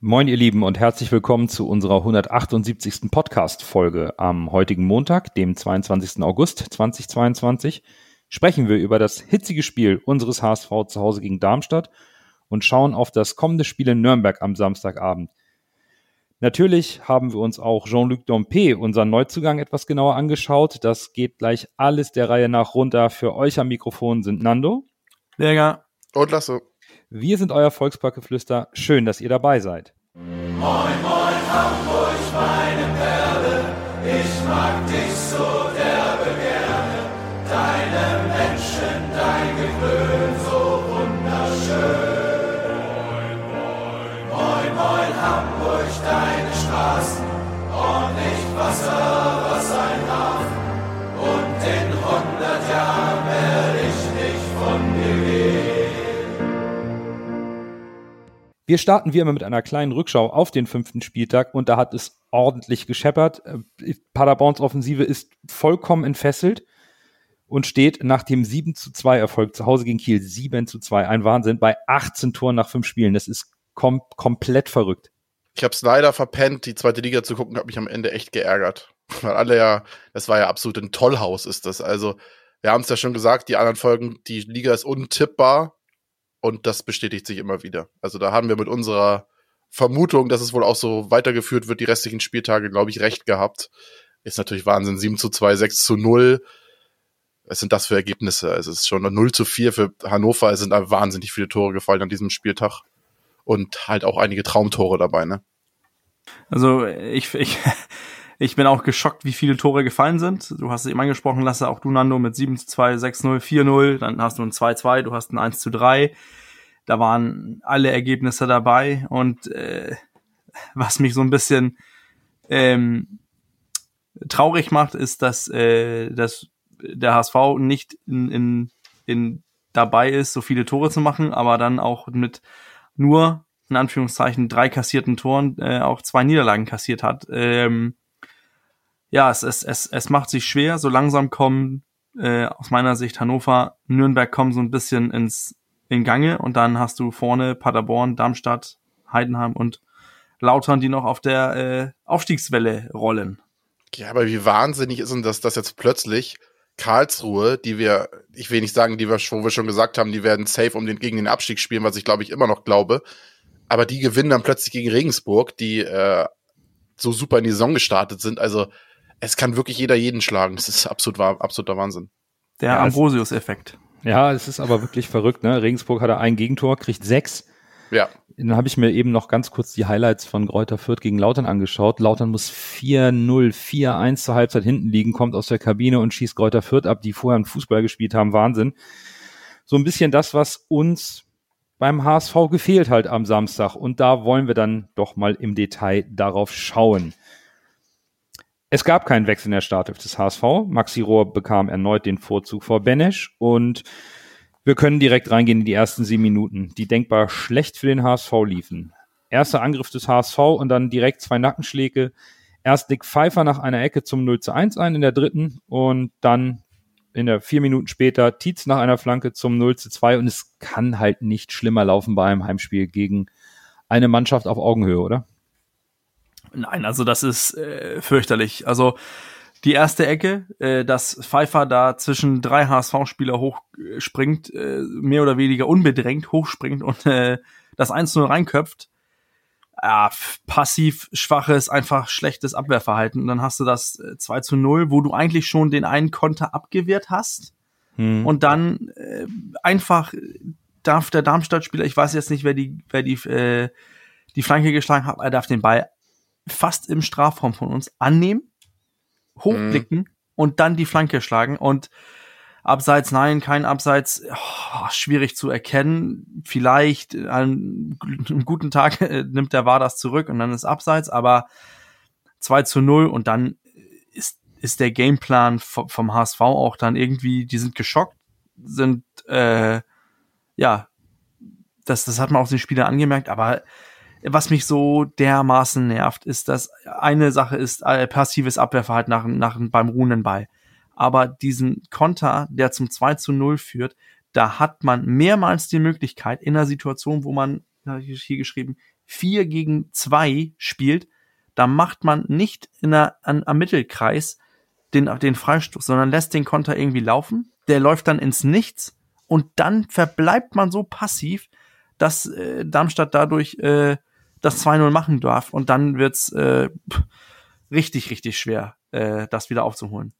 Moin, ihr Lieben, und herzlich willkommen zu unserer 178. Podcast-Folge. Am heutigen Montag, dem 22. August 2022, sprechen wir über das hitzige Spiel unseres HSV zu Hause gegen Darmstadt und schauen auf das kommende Spiel in Nürnberg am Samstagabend. Natürlich haben wir uns auch Jean-Luc Dompe, unseren Neuzugang, etwas genauer angeschaut. Das geht gleich alles der Reihe nach runter. Für euch am Mikrofon sind Nando. Berger. Und Lasse. Wir sind euer Volksparkgeflüster. Schön, dass ihr dabei seid. Moin, moin, Hamburg, meine Perle. Ich mag dich so derbe gerne. Deine Menschen, dein Gewöhn, so wunderschön. Moin, moin, moin, Hamburg, deine Straßen. Ordentlich Wasser, Wir starten wie immer mit einer kleinen Rückschau auf den fünften Spieltag und da hat es ordentlich gescheppert. Äh, Paderborns Offensive ist vollkommen entfesselt und steht nach dem 7 zu 2 Erfolg zu Hause gegen Kiel 7 zu 2. Ein Wahnsinn bei 18 Toren nach fünf Spielen. Das ist kom komplett verrückt. Ich habe es leider verpennt, die zweite Liga zu gucken, habe mich am Ende echt geärgert. Weil alle ja, das war ja absolut ein Tollhaus, ist das. Also, wir haben es ja schon gesagt, die anderen Folgen, die Liga ist untippbar und das bestätigt sich immer wieder. Also da haben wir mit unserer Vermutung, dass es wohl auch so weitergeführt wird, die restlichen Spieltage, glaube ich, recht gehabt. Ist natürlich Wahnsinn. 7 zu 2, 6 zu 0. Was sind das für Ergebnisse? Also es ist schon 0 zu 4 für Hannover. Es sind wahnsinnig viele Tore gefallen an diesem Spieltag. Und halt auch einige Traumtore dabei, ne? Also ich, ich, ich bin auch geschockt, wie viele Tore gefallen sind. Du hast es eben angesprochen, Lasse, auch du, Nando, mit 7 zu 2, 6 0, 4 0. Dann hast du ein 2 2, du hast ein 1 zu 3. Da waren alle Ergebnisse dabei. Und äh, was mich so ein bisschen ähm, traurig macht, ist, dass, äh, dass der HSV nicht in, in, in dabei ist, so viele Tore zu machen, aber dann auch mit nur in Anführungszeichen drei kassierten Toren äh, auch zwei Niederlagen kassiert hat. Ähm, ja, es, es, es, es macht sich schwer. So langsam kommen äh, aus meiner Sicht Hannover, Nürnberg kommen so ein bisschen ins in Gange und dann hast du vorne Paderborn, Darmstadt, Heidenheim und Lautern, die noch auf der äh, Aufstiegswelle rollen. Ja, aber wie wahnsinnig ist denn das, dass jetzt plötzlich Karlsruhe, die wir, ich will nicht sagen, die wir, wo wir schon gesagt haben, die werden safe um den, gegen den Abstieg spielen, was ich glaube ich immer noch glaube, aber die gewinnen dann plötzlich gegen Regensburg, die äh, so super in die Saison gestartet sind. Also es kann wirklich jeder jeden schlagen. Das ist absolut, absoluter Wahnsinn. Der ja, Ambrosius-Effekt. Ja, es ist aber wirklich verrückt. Ne? Regensburg hatte ein Gegentor, kriegt sechs. Ja. Dann habe ich mir eben noch ganz kurz die Highlights von Gräuter Fürth gegen Lautern angeschaut. Lautern muss 4-0, 4-1 zur Halbzeit hinten liegen, kommt aus der Kabine und schießt Gräuter Fürth ab, die vorher einen Fußball gespielt haben. Wahnsinn. So ein bisschen das, was uns beim HSV gefehlt halt am Samstag. Und da wollen wir dann doch mal im Detail darauf schauen. Es gab keinen Wechsel in der Startelf des HSV. Maxi Rohr bekam erneut den Vorzug vor Benesch und wir können direkt reingehen in die ersten sieben Minuten, die denkbar schlecht für den HSV liefen. Erster Angriff des HSV und dann direkt zwei Nackenschläge. Erst Dick Pfeiffer nach einer Ecke zum 0 zu 1 ein in der dritten und dann in der vier Minuten später Tietz nach einer Flanke zum 0 zu 2 und es kann halt nicht schlimmer laufen bei einem Heimspiel gegen eine Mannschaft auf Augenhöhe, oder? Nein, also das ist äh, fürchterlich. Also die erste Ecke, äh, dass Pfeiffer da zwischen drei HSV-Spieler hochspringt, äh, mehr oder weniger unbedrängt hochspringt und äh, das 1-0 reinköpft. Ja, passiv schwaches, einfach schlechtes Abwehrverhalten. Und dann hast du das 2 zu 0, wo du eigentlich schon den einen Konter abgewehrt hast. Hm. Und dann äh, einfach darf der Darmstadt-Spieler, ich weiß jetzt nicht, wer die, wer die, äh, die Flanke geschlagen hat, er darf den Ball fast im Strafraum von uns annehmen, hochblicken mhm. und dann die Flanke schlagen und Abseits, nein, kein Abseits, oh, schwierig zu erkennen. Vielleicht an einem guten Tag nimmt der War das zurück und dann ist Abseits, aber 2 zu 0 und dann ist, ist der Gameplan vom, vom HSV auch dann irgendwie, die sind geschockt, sind, äh, ja, das, das hat man auch den Spieler angemerkt, aber was mich so dermaßen nervt, ist, dass eine Sache ist äh, passives Abwehrverhalten nach, nach, beim ruhenden Ball. Aber diesen Konter, der zum 2 zu 0 führt, da hat man mehrmals die Möglichkeit in einer Situation, wo man habe ich hier geschrieben, vier gegen zwei spielt, da macht man nicht in der, an, am Mittelkreis den, den Freistoß, sondern lässt den Konter irgendwie laufen. Der läuft dann ins Nichts und dann verbleibt man so passiv, dass äh, Darmstadt dadurch äh, das 2-0 machen darf und dann wird's äh, richtig, richtig schwer, äh, das wieder aufzuholen.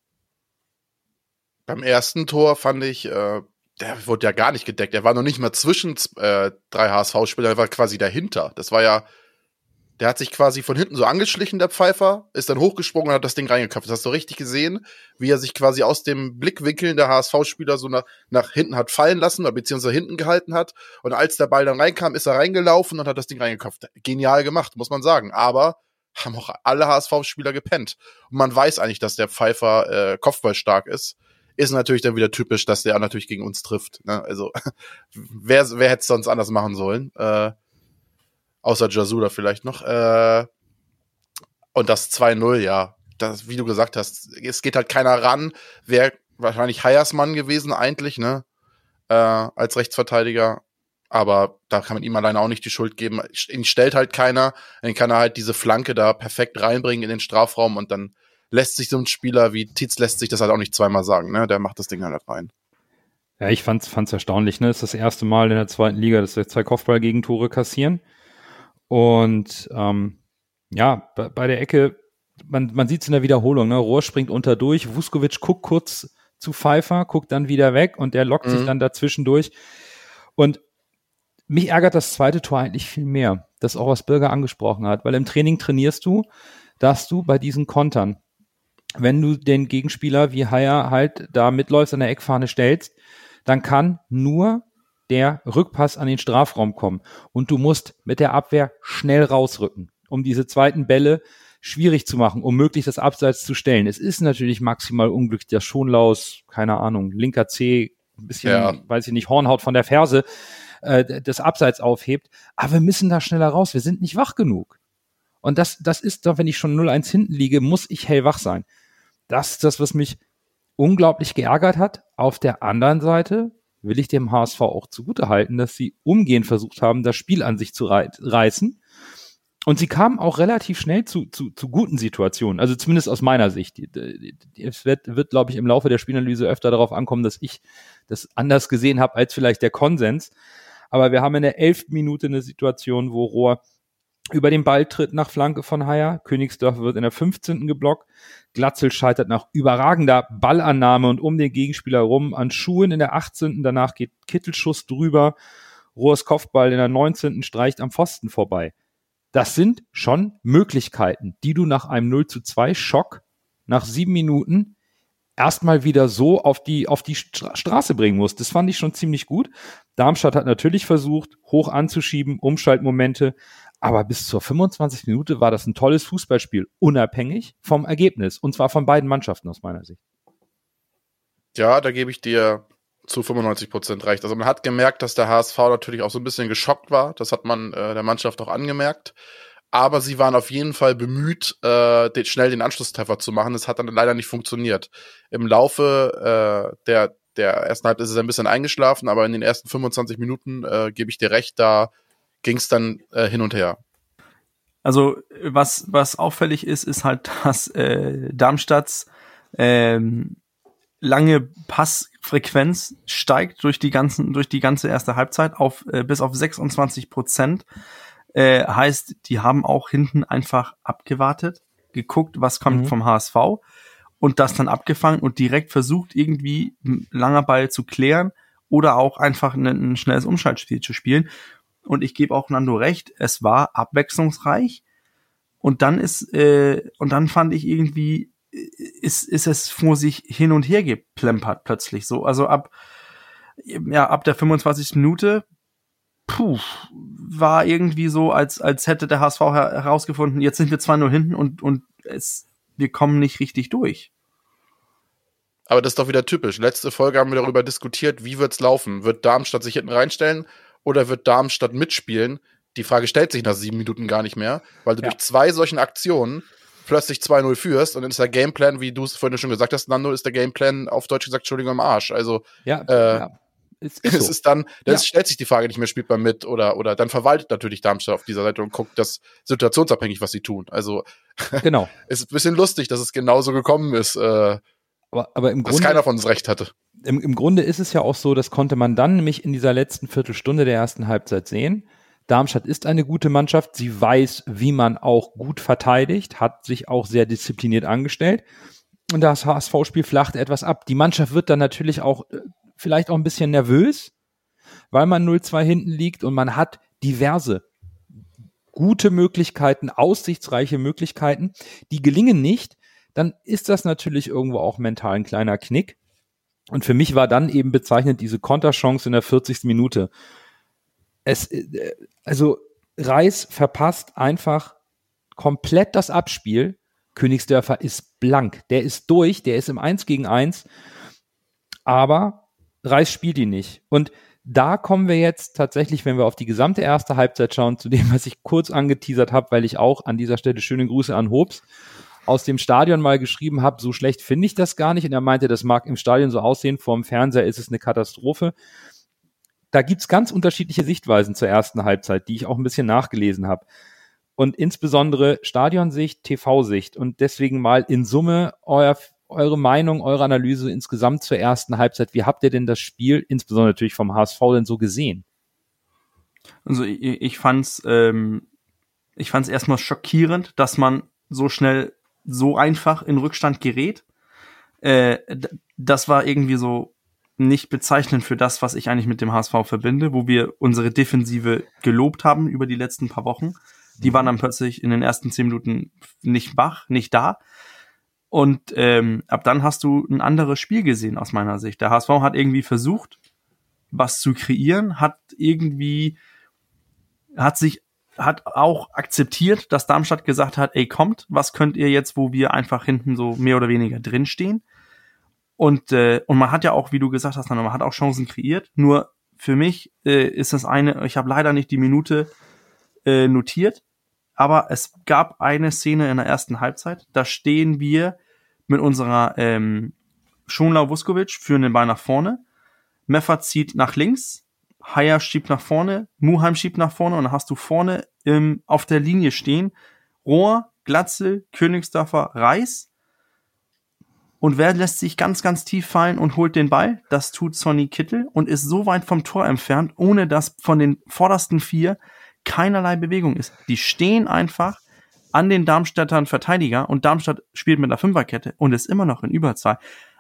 Beim ersten Tor fand ich, äh, der wurde ja gar nicht gedeckt. Er war noch nicht mal zwischen äh, drei HSV-Spielern, er war quasi dahinter. Das war ja, der hat sich quasi von hinten so angeschlichen, der Pfeifer, ist dann hochgesprungen und hat das Ding reingeköpft. Das hast du richtig gesehen, wie er sich quasi aus dem Blickwinkel der HSV-Spieler so nach, nach hinten hat fallen lassen, oder beziehungsweise hinten gehalten hat. Und als der Ball dann reinkam, ist er reingelaufen und hat das Ding reingeköpft. Genial gemacht, muss man sagen. Aber haben auch alle HSV-Spieler gepennt. Und man weiß eigentlich, dass der Pfeifer äh, Kopfball ist. Ist natürlich dann wieder typisch, dass der natürlich gegen uns trifft. Ne? Also, wer, wer hätte es sonst anders machen sollen? Äh, außer Jasula vielleicht noch. Äh, und das 2-0, ja. Das, wie du gesagt hast, es geht halt keiner ran. Wäre wahrscheinlich Heiersmann gewesen, eigentlich, ne? Äh, als Rechtsverteidiger. Aber da kann man ihm alleine auch nicht die Schuld geben. Ihn stellt halt keiner. Dann kann er halt diese Flanke da perfekt reinbringen in den Strafraum und dann lässt sich so ein Spieler wie Tietz lässt sich das halt auch nicht zweimal sagen, ne? Der macht das Ding halt rein. Ja, ich fand's, fand's erstaunlich, ne? Das ist das erste Mal in der zweiten Liga, dass wir zwei Kopfball-Gegentore kassieren. Und ähm, ja, bei, bei der Ecke, man, man sieht es in der Wiederholung, ne? Rohr springt unter durch, Vuskovic guckt kurz zu Pfeiffer, guckt dann wieder weg und der lockt mhm. sich dann dazwischen durch. Und mich ärgert das zweite Tor eigentlich viel mehr, das auch was Bürger angesprochen hat, weil im Training trainierst du, dass du bei diesen Kontern, wenn du den Gegenspieler wie Haier halt da mitläufst an der Eckfahne stellst, dann kann nur der Rückpass an den Strafraum kommen und du musst mit der Abwehr schnell rausrücken, um diese zweiten Bälle schwierig zu machen, um möglichst das Abseits zu stellen. Es ist natürlich maximal unglücklich, dass Schonlaus, keine Ahnung, linker C, ein bisschen, ja. weiß ich nicht, Hornhaut von der Ferse, äh, das Abseits aufhebt. Aber wir müssen da schneller raus. Wir sind nicht wach genug. Und das, das ist doch, wenn ich schon 0-1 hinten liege, muss ich hellwach sein. Das ist das, was mich unglaublich geärgert hat. Auf der anderen Seite will ich dem HSV auch zugutehalten, dass sie umgehend versucht haben, das Spiel an sich zu reißen. Und sie kamen auch relativ schnell zu, zu, zu guten Situationen, also zumindest aus meiner Sicht. Es wird, wird glaube ich, im Laufe der Spielanalyse öfter darauf ankommen, dass ich das anders gesehen habe als vielleicht der Konsens. Aber wir haben in der elften Minute eine Situation, wo Rohr über den Ball tritt nach Flanke von Haier. Königsdorf wird in der 15. geblockt. Glatzel scheitert nach überragender Ballannahme und um den Gegenspieler rum an Schuhen in der 18. Danach geht Kittelschuss drüber. Rohrs Kopfball in der 19. streicht am Pfosten vorbei. Das sind schon Möglichkeiten, die du nach einem 0 zu 2 Schock nach sieben Minuten erstmal wieder so auf die, auf die Straße bringen musst. Das fand ich schon ziemlich gut. Darmstadt hat natürlich versucht, hoch anzuschieben, Umschaltmomente, aber bis zur 25 Minute war das ein tolles Fußballspiel, unabhängig vom Ergebnis. Und zwar von beiden Mannschaften aus meiner Sicht. Ja, da gebe ich dir zu 95 Prozent recht. Also man hat gemerkt, dass der HSV natürlich auch so ein bisschen geschockt war. Das hat man äh, der Mannschaft auch angemerkt. Aber sie waren auf jeden Fall bemüht, äh, den, schnell den Anschlusstreffer zu machen. Das hat dann leider nicht funktioniert. Im Laufe äh, der, der ersten Halbzeit ist es ein bisschen eingeschlafen, aber in den ersten 25 Minuten äh, gebe ich dir recht, da ging es dann äh, hin und her. Also was, was auffällig ist, ist halt, dass äh, Darmstadts ähm, lange Passfrequenz steigt durch die ganzen durch die ganze erste Halbzeit auf äh, bis auf 26 Prozent. Äh, heißt, die haben auch hinten einfach abgewartet, geguckt, was kommt mhm. vom HSV und das dann abgefangen und direkt versucht irgendwie langer Ball zu klären oder auch einfach ein, ein schnelles Umschaltspiel zu spielen. Und ich gebe auch Nando recht, es war abwechslungsreich. Und dann ist, äh, und dann fand ich irgendwie, ist, ist es vor sich hin und her geplempert plötzlich so. Also ab, ja, ab der 25. Minute, puh, war irgendwie so, als, als hätte der HSV her herausgefunden, jetzt sind wir zwar nur hinten und, und es, wir kommen nicht richtig durch. Aber das ist doch wieder typisch. Letzte Folge haben wir darüber diskutiert, wie wird's laufen? Wird Darmstadt sich hinten reinstellen oder wird Darmstadt mitspielen? Die Frage stellt sich nach sieben Minuten gar nicht mehr, weil du ja. durch zwei solchen Aktionen plötzlich 2-0 führst und dann ist der Gameplan, wie du es vorhin schon gesagt hast, Nando, ist der Gameplan auf Deutsch gesagt, Entschuldigung, am Arsch. Also, ja, äh, ja. Es Es ist so. ist dann, dann Ja. stellt sich die Frage nicht mehr, spielt man mit oder, oder dann verwaltet natürlich Darmstadt auf dieser Seite und guckt das situationsabhängig, was sie tun. Also Genau. es ist ein bisschen lustig, dass es genauso gekommen ist, äh, Aber, aber im dass Grunde keiner von uns recht hatte. Im, im Grunde ist es ja auch so, das konnte man dann nämlich in dieser letzten Viertelstunde der ersten Halbzeit sehen. Darmstadt ist eine gute Mannschaft. Sie weiß, wie man auch gut verteidigt, hat sich auch sehr diszipliniert angestellt. Und das HSV-Spiel flacht etwas ab. Die Mannschaft wird dann natürlich auch äh, vielleicht auch ein bisschen nervös, weil man 0-2 hinten liegt und man hat diverse gute Möglichkeiten, aussichtsreiche Möglichkeiten, die gelingen nicht, dann ist das natürlich irgendwo auch mental ein kleiner Knick. Und für mich war dann eben bezeichnend diese Konterchance in der 40. Minute. Es, äh, also Reis verpasst einfach komplett das Abspiel. Königsdörfer ist blank. Der ist durch, der ist im 1 gegen 1. Aber Reis spielt ihn nicht. Und da kommen wir jetzt tatsächlich, wenn wir auf die gesamte erste Halbzeit schauen, zu dem, was ich kurz angeteasert habe, weil ich auch an dieser Stelle schöne Grüße an Hobbs aus dem Stadion mal geschrieben habe, so schlecht finde ich das gar nicht. Und er meinte, das mag im Stadion so aussehen, vorm Fernseher ist es eine Katastrophe. Da gibt's ganz unterschiedliche Sichtweisen zur ersten Halbzeit, die ich auch ein bisschen nachgelesen habe. Und insbesondere Stadionsicht, TV-Sicht. Und deswegen mal in Summe euer, eure Meinung, eure Analyse insgesamt zur ersten Halbzeit. Wie habt ihr denn das Spiel, insbesondere natürlich vom HSV, denn so gesehen? Also ich, ich fand's, ähm, ich fand's erstmal schockierend, dass man so schnell, so einfach in Rückstand gerät. Äh, das war irgendwie so nicht bezeichnend für das, was ich eigentlich mit dem HSV verbinde, wo wir unsere Defensive gelobt haben über die letzten paar Wochen. Die waren dann plötzlich in den ersten zehn Minuten nicht wach, nicht da. Und ähm, ab dann hast du ein anderes Spiel gesehen aus meiner Sicht. Der HSV hat irgendwie versucht, was zu kreieren, hat irgendwie, hat sich, hat auch akzeptiert, dass Darmstadt gesagt hat, ey, kommt, was könnt ihr jetzt, wo wir einfach hinten so mehr oder weniger drinstehen? Und, äh, und man hat ja auch, wie du gesagt hast, man hat auch Chancen kreiert. Nur für mich äh, ist das eine, ich habe leider nicht die Minute äh, notiert, aber es gab eine Szene in der ersten Halbzeit, da stehen wir mit unserer ähm, Schonlau Vuskovic führen den Ball nach vorne. Meffert zieht nach links, Haier schiebt nach vorne, Muheim schiebt nach vorne und dann hast du vorne im, auf der Linie stehen Rohr, Glatzel, Königsdorfer, Reis. Und wer lässt sich ganz, ganz tief fallen und holt den Ball? Das tut Sonny Kittel und ist so weit vom Tor entfernt, ohne dass von den vordersten vier keinerlei Bewegung ist. Die stehen einfach an den Darmstädtern Verteidiger und Darmstadt spielt mit einer Fünferkette und ist immer noch in Überzahl.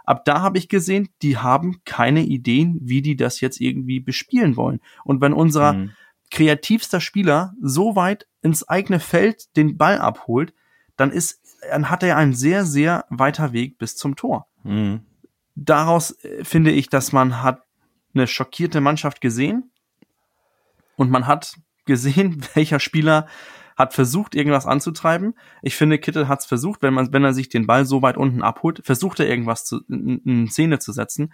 Ab da habe ich gesehen, die haben keine Ideen, wie die das jetzt irgendwie bespielen wollen. Und wenn unser Mhm. kreativster Spieler so weit ins eigene Feld den Ball abholt, dann ist, dann hat er einen sehr, sehr weiter Weg bis zum Tor. Mhm. Daraus äh, finde ich, dass man hat eine schockierte Mannschaft gesehen und man hat gesehen, welcher Spieler hat versucht, irgendwas anzutreiben. Ich finde, Kittel hat es versucht, wenn man, wenn er sich den Ball so weit unten abholt, versucht er irgendwas zu, in, in Szene zu setzen.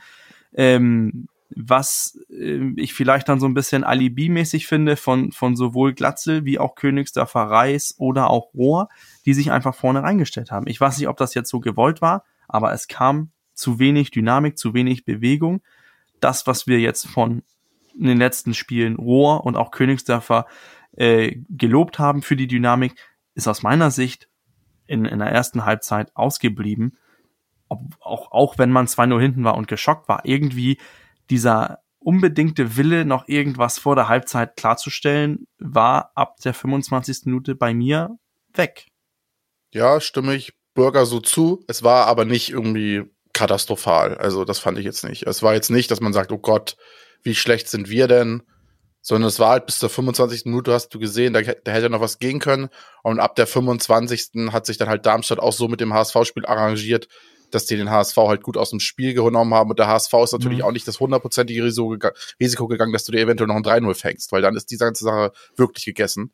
Ähm, was äh, ich vielleicht dann so ein bisschen Alibi-mäßig finde von, von sowohl Glatzel wie auch Königsdörfer Reis oder auch Rohr, die sich einfach vorne reingestellt haben. Ich weiß nicht, ob das jetzt so gewollt war, aber es kam zu wenig Dynamik, zu wenig Bewegung. Das, was wir jetzt von in den letzten Spielen Rohr und auch Königsdörfer äh, gelobt haben für die Dynamik, ist aus meiner Sicht in, in der ersten Halbzeit ausgeblieben. Ob, auch, auch wenn man 2-0 hinten war und geschockt war, irgendwie dieser unbedingte Wille, noch irgendwas vor der Halbzeit klarzustellen, war ab der 25. Minute bei mir weg. Ja, stimme ich Bürger so zu. Es war aber nicht irgendwie katastrophal. Also das fand ich jetzt nicht. Es war jetzt nicht, dass man sagt, oh Gott, wie schlecht sind wir denn? Sondern es war halt bis zur 25. Minute hast du gesehen, da, da hätte noch was gehen können. Und ab der 25. hat sich dann halt Darmstadt auch so mit dem HSV-Spiel arrangiert, dass die den HSV halt gut aus dem Spiel genommen haben. Und der HSV ist natürlich Mhm. auch nicht das hundertprozentige Risiko, gega- Risiko gegangen, dass du dir eventuell noch ein 3-0 fängst, weil dann ist die ganze Sache wirklich gegessen.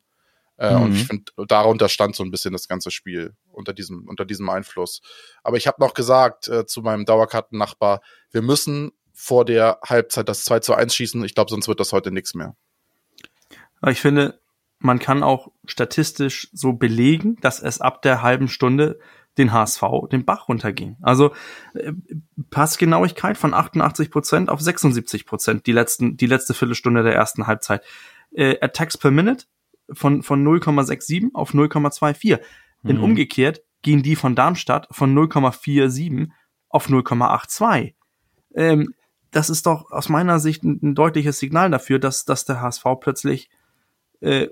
Äh, Und Mhm. ich finde, darunter stand so ein bisschen das ganze Spiel unter diesem, unter diesem Einfluss. Aber ich habe noch gesagt äh, zu meinem Dauerkartennachbar, wir müssen vor der Halbzeit das 2 zu 1 schießen. Ich glaube, sonst wird das heute nichts mehr. Ich finde, man kann auch statistisch so belegen, dass es ab der halben Stunde den HSV den Bach runterging. Also äh, Passgenauigkeit von 88 Prozent auf 76 Prozent die letzten die letzte Viertelstunde der ersten Halbzeit. Äh, Attacks per Minute von von 0,67 auf 0,24. In Mhm. umgekehrt gehen die von Darmstadt von 0,47 auf 0,82. Ähm, das ist doch aus meiner Sicht ein, ein deutliches Signal dafür, dass, dass der HSV plötzlich äh,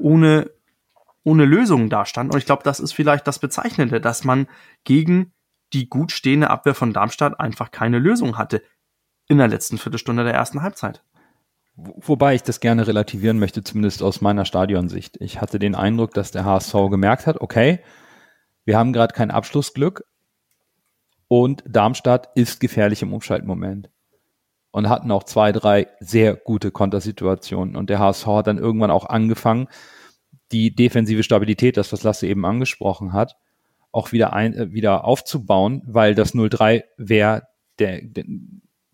ohne, ohne Lösungen dastand. Und ich glaube, das ist vielleicht das Bezeichnende, dass man gegen die gut stehende Abwehr von Darmstadt einfach keine Lösung hatte in der letzten Viertelstunde der ersten Halbzeit. Wo- Wobei ich das gerne relativieren möchte, zumindest aus meiner Stadionsicht. Ich hatte den Eindruck, dass der HSV gemerkt hat, okay, wir haben gerade kein Abschlussglück und Darmstadt ist gefährlich im Umschaltmoment. Und hatten auch zwei, drei sehr gute Kontersituationen. Und der HSV hat dann irgendwann auch angefangen, die defensive Stabilität, das was Lasse eben angesprochen hat, auch wieder ein, äh, wieder aufzubauen, weil das 0-3 wäre der, der,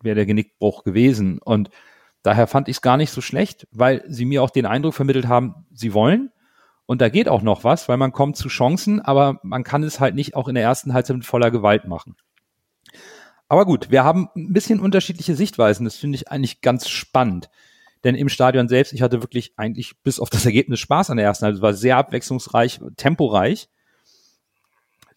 wäre der Genickbruch gewesen. Und daher fand ich es gar nicht so schlecht, weil sie mir auch den Eindruck vermittelt haben, sie wollen. Und da geht auch noch was, weil man kommt zu Chancen, aber man kann es halt nicht auch in der ersten Halbzeit mit voller Gewalt machen. Aber gut, wir haben ein bisschen unterschiedliche Sichtweisen. Das finde ich eigentlich ganz spannend. Denn im Stadion selbst, ich hatte wirklich eigentlich bis auf das Ergebnis Spaß an der ersten Halbzeit. Es war sehr abwechslungsreich, temporeich.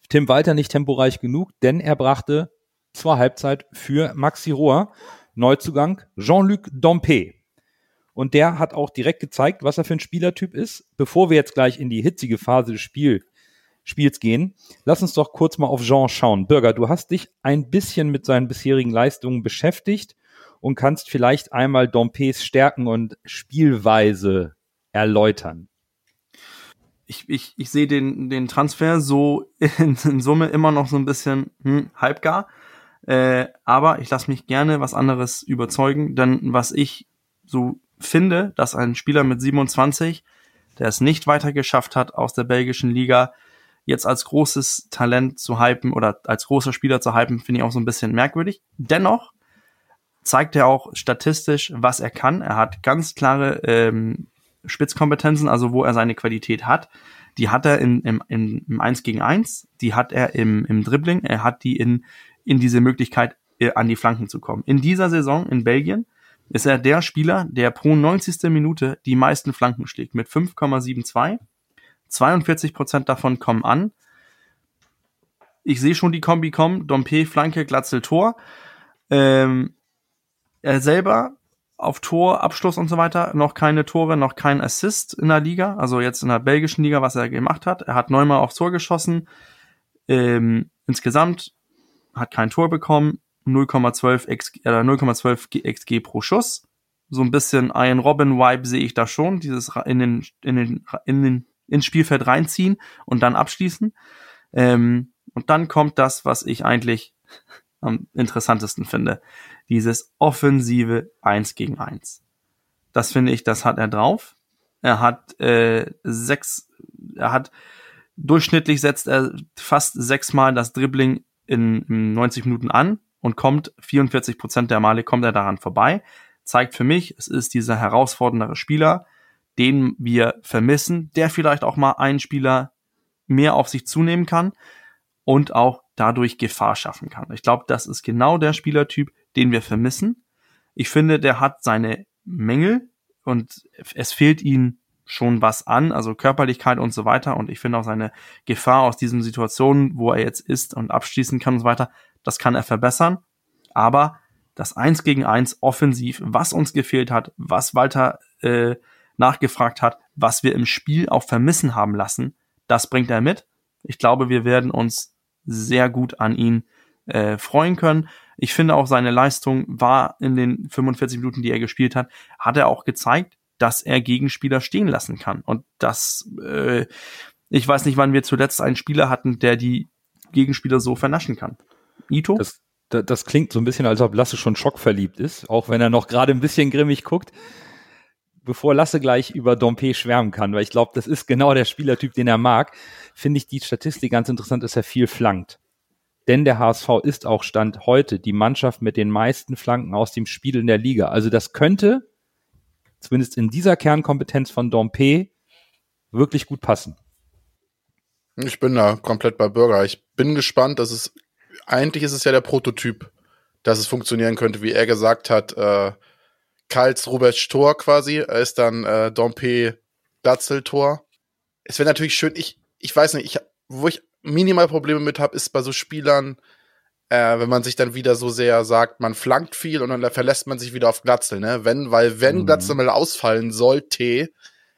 Tim Walter nicht temporeich genug, denn er brachte zur Halbzeit für Maxi Rohr Neuzugang Jean-Luc Dompe. Und der hat auch direkt gezeigt, was er für ein Spielertyp ist. Bevor wir jetzt gleich in die hitzige Phase des Spiel, Spiels gehen, lass uns doch kurz mal auf Jean schauen. Bürger, du hast dich ein bisschen mit seinen bisherigen Leistungen beschäftigt und kannst vielleicht einmal Dompes Stärken und Spielweise erläutern. Ich, ich, ich sehe den, den Transfer so in, in Summe immer noch so ein bisschen hm, halbgar. Äh, aber ich lasse mich gerne was anderes überzeugen, denn was ich so finde, dass ein Spieler mit 27, der es nicht weiter geschafft hat aus der belgischen Liga, jetzt als großes Talent zu hypen oder als großer Spieler zu hypen, finde ich auch so ein bisschen merkwürdig. Dennoch zeigt er auch statistisch, was er kann. Er hat ganz klare ähm, Spitzkompetenzen, also wo er seine Qualität hat. Die hat er in, im, in, im 1 gegen 1, die hat er im, im Dribbling, er hat die in, in diese Möglichkeit, äh, an die Flanken zu kommen. In dieser Saison in Belgien ist er der Spieler, der pro 90. Minute die meisten Flanken schlägt, mit 5,72. 42 Prozent davon kommen an. Ich sehe schon die Kombi kommen. Dompe, Flanke, Glatzel, Tor. Ähm, er selber auf Tor, Abschluss und so weiter, noch keine Tore, noch kein Assist in der Liga, also jetzt in der belgischen Liga, was er gemacht hat. Er hat neunmal aufs Tor geschossen. Ähm, insgesamt hat kein Tor bekommen, 0,12 XG, äh, 0,12 XG pro Schuss. So ein bisschen Ian Robin Vibe sehe ich da schon, dieses in den in den in den ins Spielfeld reinziehen und dann abschließen. Ähm, und dann kommt das, was ich eigentlich am interessantesten finde. Dieses offensive 1 gegen 1. Das finde ich, das hat er drauf. Er hat äh, sechs, er hat durchschnittlich setzt er fast sechsmal das Dribbling in, in 90 Minuten an und kommt 44 Prozent der Male kommt er daran vorbei. Zeigt für mich, es ist dieser herausfordernde Spieler, den wir vermissen, der vielleicht auch mal einen Spieler mehr auf sich zunehmen kann und auch dadurch Gefahr schaffen kann. Ich glaube, das ist genau der Spielertyp, den wir vermissen. Ich finde, der hat seine Mängel und es fehlt ihm schon was an, also Körperlichkeit und so weiter. Und ich finde auch seine Gefahr aus diesen Situationen, wo er jetzt ist und abschließen kann und so weiter, das kann er verbessern. Aber das Eins gegen Eins offensiv, was uns gefehlt hat, was Walter äh, nachgefragt hat, was wir im Spiel auch vermissen haben lassen, das bringt er mit. Ich glaube, wir werden uns sehr gut an ihn äh, freuen können. Ich finde auch seine Leistung war in den 45 Minuten, die er gespielt hat, hat er auch gezeigt, dass er Gegenspieler stehen lassen kann. Und das, äh, ich weiß nicht, wann wir zuletzt einen Spieler hatten, der die Gegenspieler so vernaschen kann. Ito? Das, das, das klingt so ein bisschen, als ob Lasse schon schockverliebt ist, auch wenn er noch gerade ein bisschen grimmig guckt. Bevor Lasse gleich über Dompe schwärmen kann, weil ich glaube, das ist genau der Spielertyp, den er mag, finde ich die Statistik ganz interessant, dass er viel flankt. Denn der HSV ist auch Stand heute die Mannschaft mit den meisten Flanken aus dem Spiel in der Liga. Also das könnte, zumindest in dieser Kernkompetenz von Dompe, wirklich gut passen. Ich bin da komplett bei Bürger. Ich bin gespannt, dass es, eigentlich ist es ja der Prototyp, dass es funktionieren könnte, wie er gesagt hat, äh, Karls Robert Tor quasi, er ist dann äh, Dompe Glatzel Tor. Es wäre natürlich schön, ich, ich weiß nicht, ich, wo ich minimal Probleme mit habe, ist bei so Spielern, äh, wenn man sich dann wieder so sehr sagt, man flankt viel und dann verlässt man sich wieder auf Glatzel, ne? Wenn, weil wenn mhm. Glatzel mal ausfallen sollte,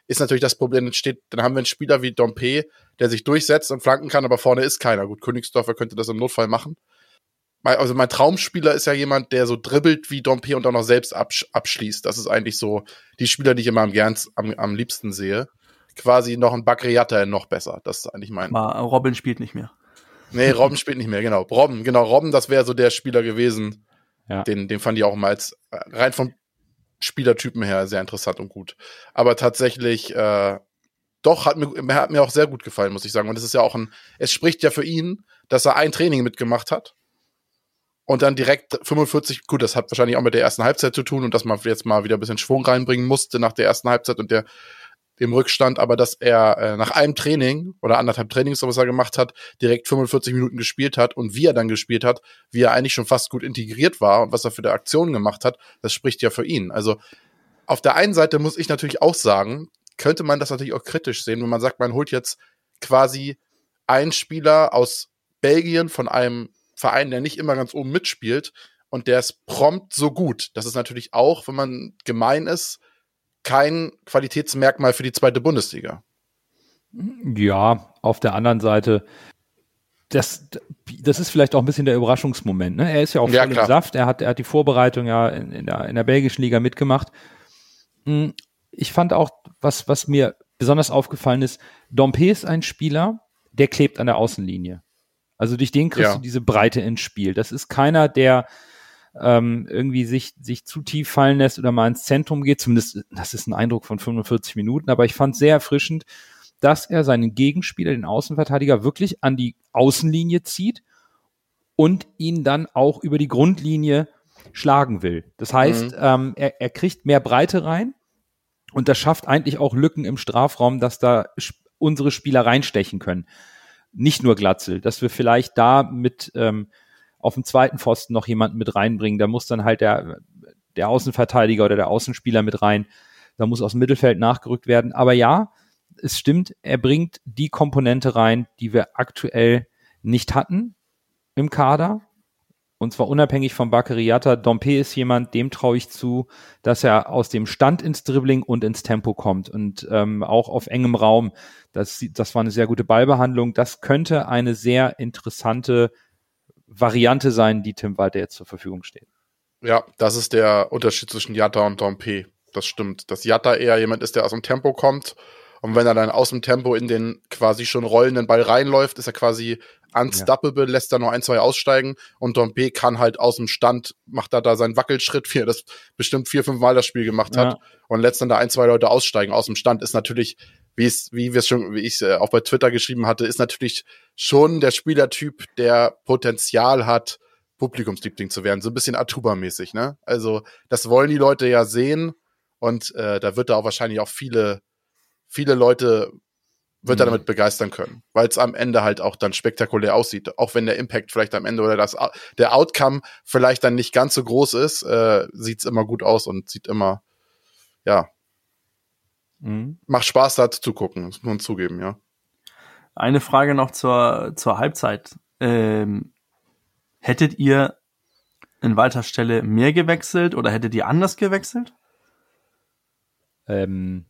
ist natürlich das Problem, entsteht, dann haben wir einen Spieler wie Dompe, der sich durchsetzt und flanken kann, aber vorne ist keiner. Gut, Königsdorfer könnte das im Notfall machen. Also mein Traumspieler ist ja jemand, der so dribbelt wie Dompe und auch noch selbst absch abschließt. Das ist eigentlich so die Spieler, die ich immer am, gern, am, am liebsten sehe. Quasi noch ein Bakriata noch besser. Das ist eigentlich mein. Aber Robin spielt nicht mehr. Nee, Robben spielt nicht mehr, genau. Robben, genau, Robben, das wäre so der Spieler gewesen. Ja. Den, den fand ich auch mal als rein vom Spielertypen her sehr interessant und gut. Aber tatsächlich, äh, doch, hat mir, hat mir auch sehr gut gefallen, muss ich sagen. Und es ist ja auch ein, es spricht ja für ihn, dass er ein Training mitgemacht hat. Und dann direkt 45, gut, das hat wahrscheinlich auch mit der ersten Halbzeit zu tun und dass man jetzt mal wieder ein bisschen Schwung reinbringen musste nach der ersten Halbzeit und der dem Rückstand, aber dass er äh, nach einem Training oder anderthalb Trainings, was er gemacht hat, direkt 45 Minuten gespielt hat und wie er dann gespielt hat, wie er eigentlich schon fast gut integriert war und was er für die Aktion gemacht hat, das spricht ja für ihn. Also auf der einen Seite muss ich natürlich auch sagen, könnte man das natürlich auch kritisch sehen, wenn man sagt, man holt jetzt quasi einen Spieler aus Belgien von einem Verein, der nicht immer ganz oben mitspielt und der ist prompt so gut. Das ist natürlich auch, wenn man gemein ist, kein Qualitätsmerkmal für die zweite Bundesliga. Ja, auf der anderen Seite, das, das ist vielleicht auch ein bisschen der Überraschungsmoment. Ne? Er ist ja auch voll ja, im Saft. Er hat, er hat die Vorbereitung ja in, in, der, in der belgischen Liga mitgemacht. Hm, ich fand auch, was, was mir besonders aufgefallen ist, Dompe ist ein Spieler, der klebt an der Außenlinie. Also durch den kriegst ja. du diese Breite ins Spiel. Das ist keiner, der ähm, irgendwie sich, sich zu tief fallen lässt oder mal ins Zentrum geht. Zumindest, das ist ein Eindruck von 45 Minuten, aber ich fand sehr erfrischend, dass er seinen Gegenspieler, den Außenverteidiger, wirklich an die Außenlinie zieht und ihn dann auch über die Grundlinie schlagen will. Das heißt, mhm. ähm, er, er kriegt mehr Breite rein und das schafft eigentlich auch Lücken im Strafraum, dass da unsere Spieler reinstechen können. Nicht nur Glatzel, dass wir vielleicht da mit ähm, auf dem zweiten Pfosten noch jemanden mit reinbringen. Da muss dann halt der, der Außenverteidiger oder der Außenspieler mit rein. Da muss aus dem Mittelfeld nachgerückt werden. Aber ja, es stimmt, er bringt die Komponente rein, die wir aktuell nicht hatten im Kader. Und zwar unabhängig von Bakariata. Dompe ist jemand, dem traue ich zu, dass er aus dem Stand ins Dribbling und ins Tempo kommt. Und ähm, auch auf engem Raum. Das, das war eine sehr gute Ballbehandlung. Das könnte eine sehr interessante Variante sein, die Tim Walter jetzt zur Verfügung steht. Ja, das ist der Unterschied zwischen Jatta und Dompe. Das stimmt. Dass Jatta eher jemand ist, der aus dem Tempo kommt. Und wenn er dann aus dem Tempo in den quasi schon rollenden Ball reinläuft, ist er quasi unstoppable, ja. lässt da nur ein, zwei aussteigen. Und Dompe kann halt aus dem Stand, macht er da seinen Wackelschritt, wie er das bestimmt vier, fünf Mal das Spiel gemacht hat. Ja. Und lässt dann da ein, zwei Leute aussteigen aus dem Stand. Ist natürlich wie es, wie wir schon, wie ich es äh, auch bei Twitter geschrieben hatte, ist natürlich schon der Spielertyp, der Potenzial hat, Publikumsliebling zu werden, so ein bisschen Atuba-mäßig, ne? Also das wollen die Leute ja sehen und äh, da wird er auch wahrscheinlich auch viele, viele Leute wird er mhm. damit begeistern können, weil es am Ende halt auch dann spektakulär aussieht, auch wenn der Impact vielleicht am Ende oder das der Outcome vielleicht dann nicht ganz so groß ist, äh, sieht's immer gut aus und sieht immer ja Mhm. Macht Spaß, da zu gucken, muss man zugeben, ja. Eine Frage noch zur, zur Halbzeit. Ähm, hättet ihr in Walters Stelle mehr gewechselt oder hättet ihr anders gewechselt? Ähm,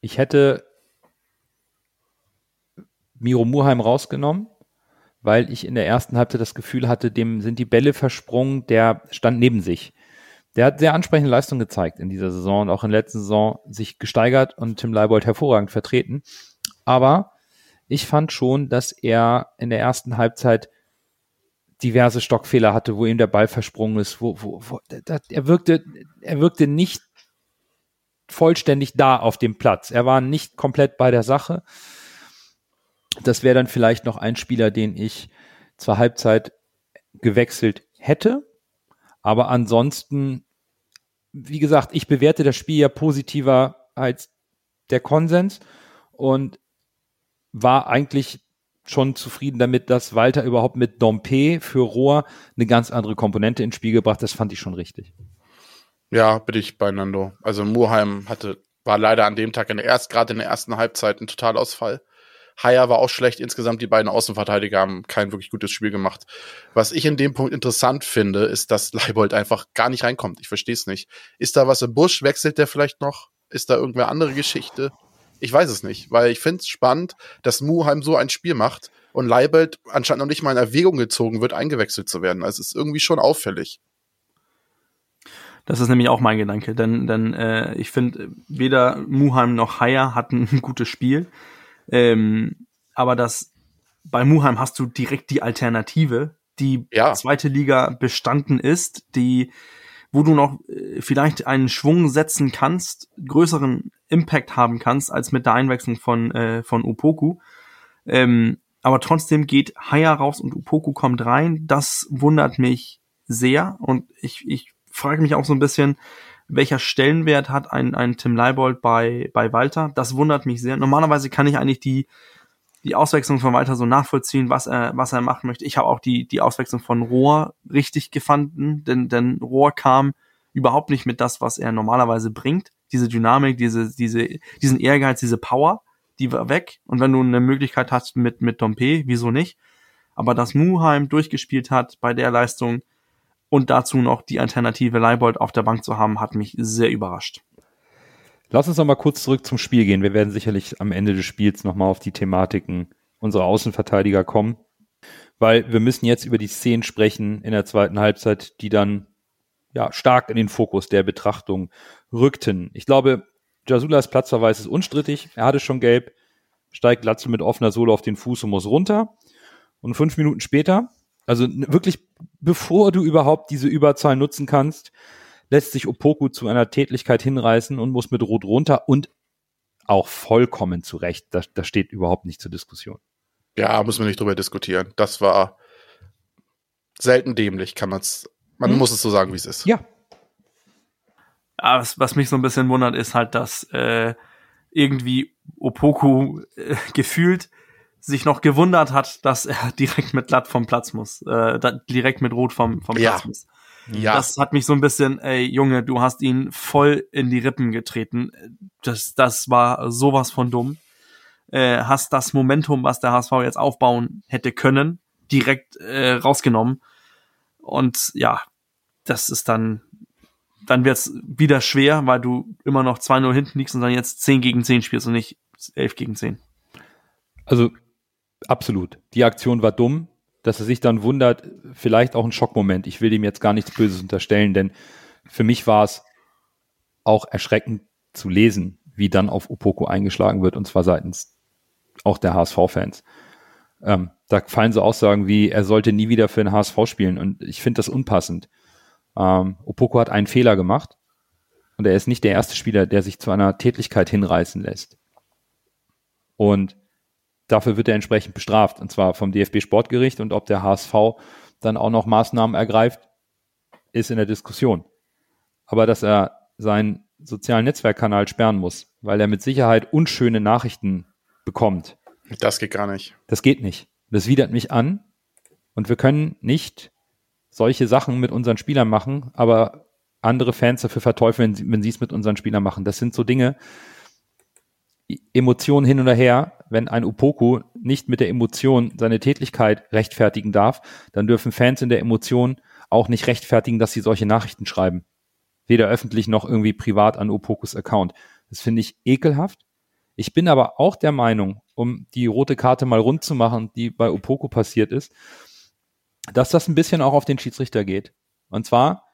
ich hätte Miro Murheim rausgenommen, weil ich in der ersten Halbzeit das Gefühl hatte, dem sind die Bälle versprungen, der stand neben sich. Der hat sehr ansprechende Leistung gezeigt in dieser Saison und auch in der letzten Saison sich gesteigert und Tim Leibold hervorragend vertreten. Aber ich fand schon, dass er in der ersten Halbzeit diverse Stockfehler hatte, wo ihm der Ball versprungen ist, wo, wo, wo er wirkte, er wirkte nicht vollständig da auf dem Platz. Er war nicht komplett bei der Sache. Das wäre dann vielleicht noch ein Spieler, den ich zur Halbzeit gewechselt hätte. Aber ansonsten, wie gesagt, ich bewerte das Spiel ja positiver als der Konsens. Und war eigentlich schon zufrieden damit, dass Walter überhaupt mit Dompe für Rohr eine ganz andere Komponente ins Spiel gebracht. Das fand ich schon richtig. Ja, bin ich bei Nando. Also Murheim hatte, war leider an dem Tag in der erst, gerade in der ersten Halbzeit ein Totalausfall. Haier war auch schlecht. Insgesamt die beiden Außenverteidiger haben kein wirklich gutes Spiel gemacht. Was ich in dem Punkt interessant finde, ist, dass Leibold einfach gar nicht reinkommt. Ich verstehe es nicht. Ist da was im Busch? Wechselt der vielleicht noch? Ist da irgendwer andere Geschichte? Ich weiß es nicht, weil ich finde es spannend, dass Muheim so ein Spiel macht und Leibold anscheinend noch nicht mal in Erwägung gezogen wird, eingewechselt zu werden. Also es ist irgendwie schon auffällig. Das ist nämlich auch mein Gedanke, denn, denn äh, ich finde, weder Muheim noch Haier hatten ein gutes Spiel. Ähm, aber das bei Muheim hast du direkt die Alternative, die Ja. zweite Liga bestanden ist, die wo du noch äh, vielleicht einen Schwung setzen kannst, größeren Impact haben kannst als mit der Einwechslung von äh, von Upoku. Ähm, aber trotzdem geht Haya raus und Upoku kommt rein. Das wundert mich sehr und ich, ich frage mich auch so ein bisschen, welcher Stellenwert hat ein, ein Tim Leibold bei, bei Walter? Das wundert mich sehr. Normalerweise kann ich eigentlich die, die Auswechslung von Walter so nachvollziehen, was er, was er machen möchte. Ich habe auch die, die Auswechslung von Rohr richtig gefunden, denn, denn Rohr kam überhaupt nicht mit das, was er normalerweise bringt. Diese Dynamik, diese, diese, diesen Ehrgeiz, diese Power, die war weg. Und wenn du eine Möglichkeit hast mit, mit Dompe, wieso nicht? Aber dass Muheim durchgespielt hat bei der Leistung und dazu noch die Alternative Leibold auf der Bank zu haben, hat mich sehr überrascht. Lass uns noch mal kurz zurück zum Spiel gehen. Wir werden sicherlich am Ende des Spiels noch mal auf die Thematiken unserer Außenverteidiger kommen, weil wir müssen jetzt über die Szenen sprechen in der zweiten Halbzeit, die dann ja stark in den Fokus der Betrachtung rückten. Ich glaube, Jasulas Platzverweis ist unstrittig. Er hatte schon gelb, steigt Glatzel mit offener Sohle auf den Fuß und muss runter. Und fünf Minuten später, also wirklich bevor du überhaupt diese Überzahl nutzen kannst, lässt sich Opoku zu einer Tätlichkeit hinreißen und muss mit Rot runter und auch vollkommen zurecht. Das, das steht überhaupt nicht zur Diskussion. Ja, muss man nicht drüber diskutieren. Das war selten dämlich, kann man's. Man Hm? muss es so sagen, wie es ist. Ja, Aber was, was mich so ein bisschen wundert, ist halt, dass äh, irgendwie Opoku äh, gefühlt sich noch gewundert hat, dass er direkt mit glatt vom Platz muss, äh, direkt mit Rot vom, vom Ja. Platz muss. Ja, Das hat mich so ein bisschen, ey Junge, du hast ihn voll in die Rippen getreten. Das, das war sowas von dumm. Äh, hast das Momentum, was der HSV jetzt aufbauen hätte können, direkt äh, rausgenommen. Und ja, das ist dann, dann wird's wieder schwer, weil du immer noch 2-0 hinten liegst und dann jetzt 10 gegen 10 spielst und nicht 11 gegen 10. also absolut. Die Aktion war dumm. Dass er sich dann wundert, vielleicht auch ein Schockmoment. Ich will ihm jetzt gar nichts Böses unterstellen, denn für mich war es auch erschreckend zu lesen, wie dann auf Opoko eingeschlagen wird, und zwar seitens auch der HSV-Fans. Ähm, da fallen so Aussagen wie, er sollte nie wieder für den HSV spielen und ich finde das unpassend. Ähm, Opoko hat einen Fehler gemacht und er ist nicht der erste Spieler, der sich zu einer Tätlichkeit hinreißen lässt. Und dafür wird er entsprechend bestraft, und zwar vom DFB Sportgericht und ob der HSV dann auch noch Maßnahmen ergreift, ist in der Diskussion. Aber dass er seinen sozialen Netzwerkkanal sperren muss, weil er mit Sicherheit unschöne Nachrichten bekommt, das geht gar nicht. das geht nicht. Das widert mich an und wir können nicht solche Sachen mit unseren Spielern machen, aber andere Fans dafür verteufeln, wenn sie es mit unseren Spielern machen. Das sind so Dinge, Emotionen hin oder her. Wenn ein Upoku nicht mit der Emotion seine Tätigkeit rechtfertigen darf, dann dürfen Fans in der Emotion auch nicht rechtfertigen, dass sie solche Nachrichten schreiben. Weder öffentlich noch irgendwie privat an Upokus Account. Das finde ich ekelhaft. Ich bin aber auch der Meinung, um die rote Karte mal rund zu machen, die bei Opoku passiert ist, dass das ein bisschen auch auf den Schiedsrichter geht. Und zwar,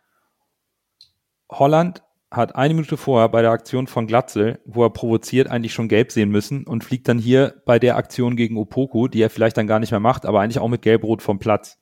Holland hat eine Minute vorher bei der Aktion von Glatzel, wo er provoziert, eigentlich schon gelb sehen müssen und fliegt dann hier bei der Aktion gegen Opoku, die er vielleicht dann gar nicht mehr macht, aber eigentlich auch mit Gelb-Rot vom Platz.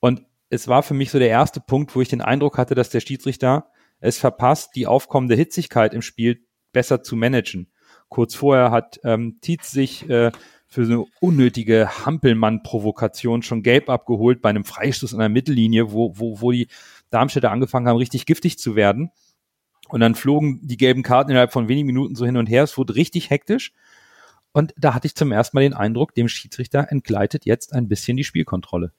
Und es war für mich so der erste Punkt, wo ich den Eindruck hatte, dass der Schiedsrichter es verpasst, die aufkommende Hitzigkeit im Spiel besser zu managen. Kurz vorher hat ähm, Tietz sich äh, für so eine unnötige Hampelmann-Provokation schon gelb abgeholt bei einem Freistoß an der Mittellinie, wo, wo, wo die Darmstädter angefangen haben, richtig giftig zu werden. Und dann flogen die gelben Karten innerhalb von wenigen Minuten so hin und her. Es wurde richtig hektisch. Und da hatte ich zum ersten Mal den Eindruck, dem Schiedsrichter entgleitet jetzt ein bisschen die Spielkontrolle.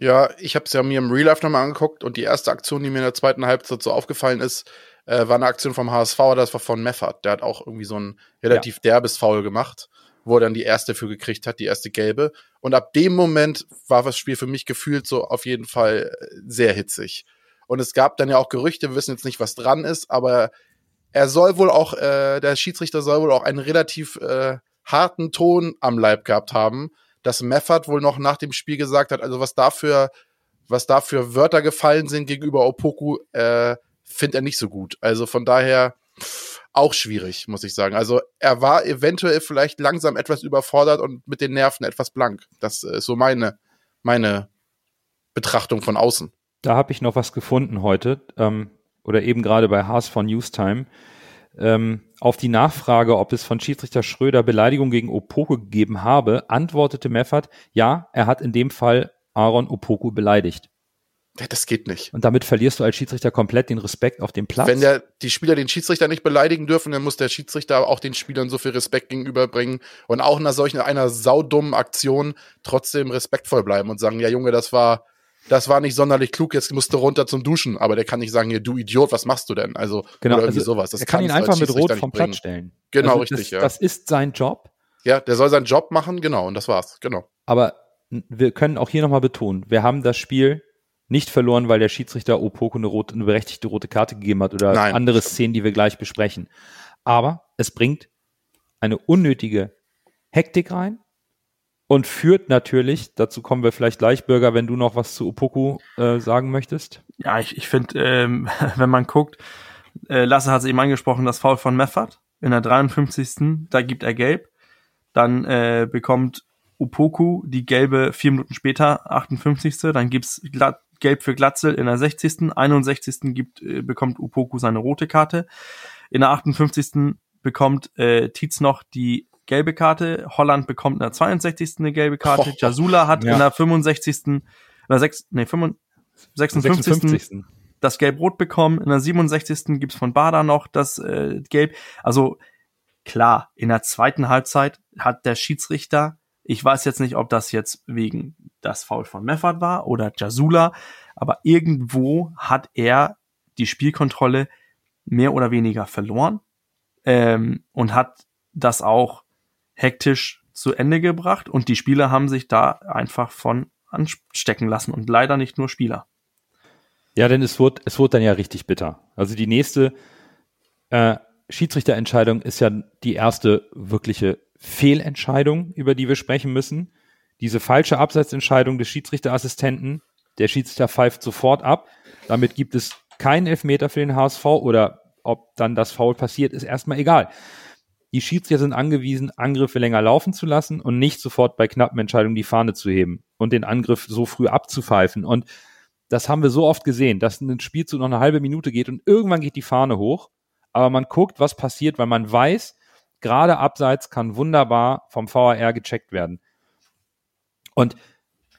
Ja, ich habe es ja mir im Real Life nochmal angeguckt und die erste Aktion, die mir in der zweiten Halbzeit so aufgefallen ist, äh, war eine Aktion vom HSV, das war von Meffert. Der hat auch irgendwie so ein relativ ja. derbes Foul gemacht, wo er dann die erste für gekriegt hat, die erste gelbe. Und ab dem Moment war das Spiel für mich gefühlt so auf jeden Fall äh, sehr hitzig. Und es gab dann ja auch Gerüchte, wir wissen jetzt nicht, was dran ist, aber er soll wohl auch, äh, der Schiedsrichter soll wohl auch einen relativ äh, harten Ton am Leib gehabt haben, dass Meffert wohl noch nach dem Spiel gesagt hat, also was dafür, was dafür Wörter gefallen sind gegenüber Opoku, äh, findet er nicht so gut. Also von daher auch schwierig, muss ich sagen. Also er war eventuell vielleicht langsam etwas überfordert und mit den Nerven etwas blank. Das ist so meine, meine Betrachtung von außen. Da habe ich noch was gefunden heute, ähm, oder eben gerade bei Haas von Newstime. Ähm, auf die Nachfrage, ob es von Schiedsrichter Schröder Beleidigung gegen Opoku gegeben habe, antwortete Meffert, ja, er hat in dem Fall Aaron Opoku beleidigt. Ja, das geht nicht. Und damit verlierst du als Schiedsrichter komplett den Respekt auf dem Platz. Wenn der, die Spieler den Schiedsrichter nicht beleidigen dürfen, dann muss der Schiedsrichter auch den Spielern so viel Respekt gegenüberbringen und auch nach solchen einer saudummen Aktion trotzdem respektvoll bleiben und sagen, ja Junge, das war, das war nicht sonderlich klug, jetzt musst du runter zum Duschen. Aber der kann nicht sagen, hier, du Idiot, was machst du denn? Also, genau, oder irgendwie also, sowas. Das er kann ihn einfach mit Rot vom Platz stellen. Genau, also richtig, das, ja. Das ist sein Job. Ja, der soll seinen Job machen, genau, und das war's, genau. Aber wir können auch hier nochmal betonen, wir haben das Spiel nicht verloren, weil der Schiedsrichter Opoko eine, rote, eine berechtigte rote Karte gegeben hat oder Nein. andere Szenen, die wir gleich besprechen. Aber es bringt eine unnötige Hektik rein und führt natürlich, dazu kommen wir vielleicht gleich, Bürger, wenn du noch was zu Opoku äh, sagen möchtest. Ja, ich, ich finde, ähm, wenn man guckt, äh, Lasse hat es eben angesprochen, das Foul von Meffert in der 53. Da gibt er gelb. Dann äh, bekommt Upoku die gelbe vier Minuten später, 58. Dann gibt's glatt, gelb für Glatzel in der 60. 61. gibt, äh, bekommt Upoku seine rote Karte. In der 58. bekommt äh, Tietz noch die gelbe Karte. Holland bekommt in der 62. eine gelbe Karte. Jasula hat ja. in der 65. oder 6, nee, 55, 56. das Gelb-Rot bekommen. In der 67. gibt's von Bader noch das äh, Gelb. Also klar, in der zweiten Halbzeit hat der Schiedsrichter, ich weiß jetzt nicht, ob das jetzt wegen das Foul von Meffert war oder Jasula, aber irgendwo hat er die Spielkontrolle mehr oder weniger verloren ähm, und hat das auch hektisch zu Ende gebracht und die Spieler haben sich da einfach von anstecken lassen und leider nicht nur Spieler. Ja, denn es wurde, es wurde dann ja richtig bitter. Also die nächste äh, Schiedsrichterentscheidung ist ja die erste wirkliche Fehlentscheidung, über die wir sprechen müssen. Diese falsche Abseitsentscheidung des Schiedsrichterassistenten, der Schiedsrichter pfeift sofort ab. Damit gibt es keinen Elfmeter für den HSV oder ob dann das Foul passiert, ist erstmal egal. Die Schiedsrichter sind angewiesen, Angriffe länger laufen zu lassen und nicht sofort bei knappen Entscheidungen die Fahne zu heben und den Angriff so früh abzupfeifen. Und das haben wir so oft gesehen, dass ein Spielzug noch eine halbe Minute geht und irgendwann geht die Fahne hoch. Aber man guckt, was passiert, weil man weiß, gerade abseits kann wunderbar vom VAR gecheckt werden. Und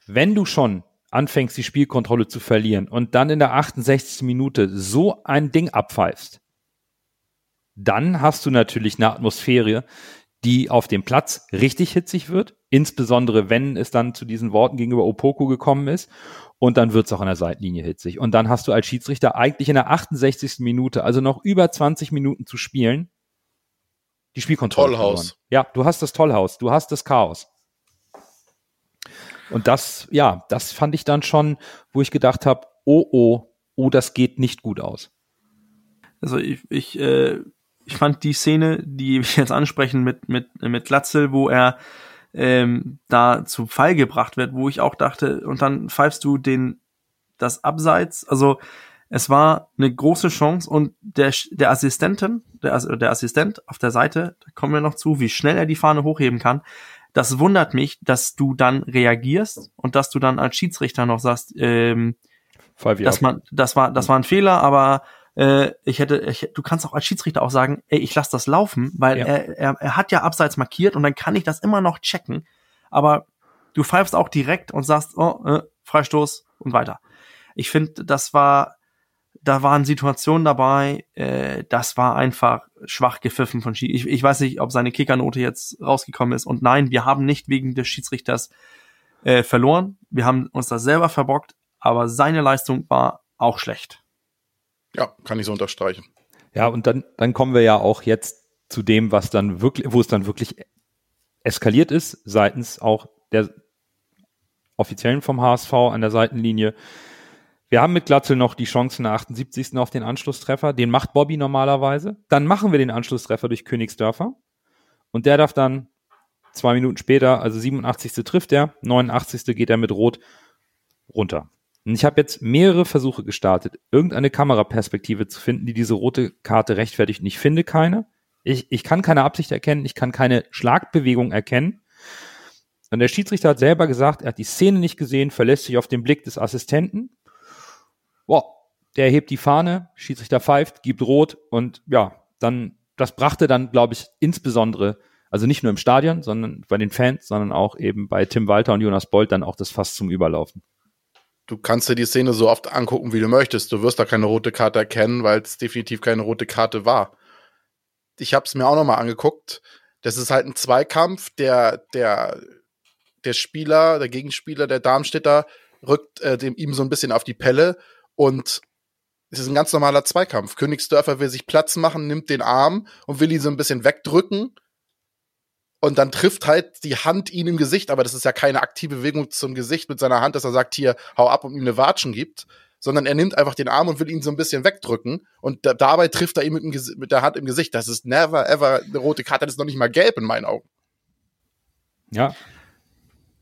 wenn du schon anfängst, die Spielkontrolle zu verlieren und dann in der 68. Minute so ein Ding abpfeifst, dann hast du natürlich eine Atmosphäre, die auf dem Platz richtig hitzig wird, insbesondere wenn es dann zu diesen Worten gegenüber Opoku gekommen ist. Und dann wird es auch an der Seitenlinie hitzig. Und dann hast du als Schiedsrichter eigentlich in der 68. Minute, also noch über 20 Minuten zu spielen, die Spielkontrolle. Tollhaus. verloren. Ja, du hast das Tollhaus, du hast das Chaos. Und das, ja, das fand ich dann schon, wo ich gedacht habe, oh, oh, oh, das geht nicht gut aus. Also ich, ich, äh, ich fand die Szene, die wir jetzt ansprechen mit, mit, mit Glatzel, wo er ähm, da zu Fall gebracht wird, wo ich auch dachte, und dann pfeifst du den, das Abseits, also es war eine große Chance und der, der Assistenten, der, der Assistent auf der Seite, da kommen wir noch zu, wie schnell er die Fahne hochheben kann. Das wundert mich, dass du dann reagierst und dass du dann als Schiedsrichter noch sagst, ähm, dass man, das war, das war ein Fehler, aber äh, ich hätte, ich, du kannst auch als Schiedsrichter auch sagen, ey, ich lass das laufen, weil Ja. er, er, er hat ja abseits markiert und dann kann ich das immer noch checken. Aber du pfeifst auch direkt und sagst, oh, äh, Freistoß und weiter. Ich finde, das war da waren Situationen dabei, äh, das war einfach schwach gepfiffen von Schiedsrichter. Ich, ich weiß nicht, ob seine Kickernote jetzt rausgekommen ist. Und nein, wir haben nicht wegen des Schiedsrichters äh, verloren. Wir haben uns das selber verbockt, aber seine Leistung war auch schlecht. Ja, kann ich so unterstreichen. Ja, und dann, dann kommen wir ja auch jetzt zu dem, was dann wirklich, wo es dann wirklich eskaliert ist, seitens auch der Offiziellen vom HSV an der Seitenlinie. Wir haben mit Glatzel noch die Chance in der 78. auf den Anschlusstreffer. Den macht Bobby normalerweise. Dann machen wir den Anschlusstreffer durch Königsdörfer. Und der darf dann zwei Minuten später, also 87. trifft er, 89. geht er mit Rot runter. Und ich habe jetzt mehrere Versuche gestartet, irgendeine Kameraperspektive zu finden, die diese rote Karte rechtfertigt. Und ich finde keine. Ich, ich kann keine Absicht erkennen, ich kann keine Schlagbewegung erkennen. Und der Schiedsrichter hat selber gesagt, er hat die Szene nicht gesehen, verlässt sich auf den Blick des Assistenten boah, der hebt die Fahne, Schiedsrichter pfeift, gibt rot und ja, dann, das brachte dann, glaube ich, insbesondere, also nicht nur im Stadion, sondern bei den Fans, sondern auch eben bei Tim Walter und Jonas Bolt dann auch das Fass zum Überlaufen. Du kannst dir die Szene so oft angucken, wie du möchtest. Du wirst da keine rote Karte erkennen, weil es definitiv keine rote Karte war. Ich habe es mir auch nochmal angeguckt. Das ist halt ein Zweikampf. Der, der, der Spieler, der Gegenspieler, der Darmstädter, rückt äh, dem, ihm so ein bisschen auf die Pelle und es ist ein ganz normaler Zweikampf. Königsdörfer will sich Platz machen, nimmt den Arm und will ihn so ein bisschen wegdrücken. Und dann trifft halt die Hand ihn im Gesicht, aber das ist ja keine aktive Bewegung zum Gesicht mit seiner Hand, dass er sagt, hier, hau ab und ihm eine Watschen gibt, sondern er nimmt einfach den Arm und will ihn so ein bisschen wegdrücken und da, dabei trifft er ihn mit, dem, mit, der Hand im Gesicht. Das ist never ever eine rote Karte, das ist noch nicht mal gelb in meinen Augen. Ja.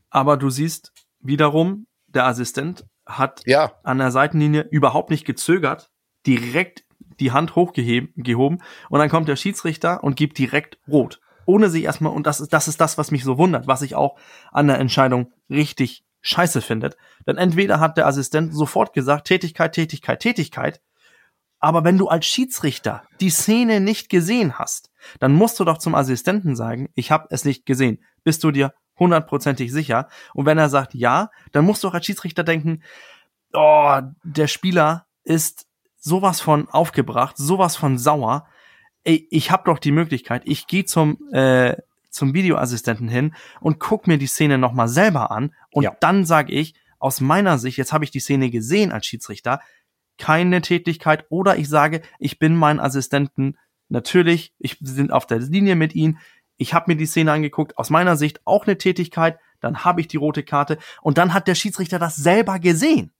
Aber du siehst wiederum, der Assistent hat ja. an der Seitenlinie überhaupt nicht gezögert, direkt die Hand hochgehoben und dann kommt der Schiedsrichter und gibt direkt rot. Ohne sich erstmal, und das ist, das ist das, was mich so wundert, was ich auch an der Entscheidung richtig scheiße findet. Denn entweder hat der Assistent sofort gesagt, Tätigkeit, Tätigkeit, Tätigkeit, aber wenn du als Schiedsrichter die Szene nicht gesehen hast, dann musst du doch zum Assistenten sagen, ich habe es nicht gesehen. Bist du dir hundertprozentig sicher. Und wenn er sagt ja, dann musst du auch als Schiedsrichter denken, oh, der Spieler ist sowas von aufgebracht, sowas von sauer. Ey, ich habe doch die Möglichkeit, ich gehe zum äh, zum Videoassistenten hin und guck mir die Szene nochmal selber an und ja. dann sage ich, aus meiner Sicht, jetzt habe ich die Szene gesehen als Schiedsrichter, keine Tätigkeit oder ich sage, ich bin meinen Assistenten natürlich, ich sind auf der Linie mit ihnen, ich habe mir die Szene angeguckt, aus meiner Sicht auch eine Tätigkeit, dann habe ich die rote Karte und dann hat der Schiedsrichter das selber gesehen.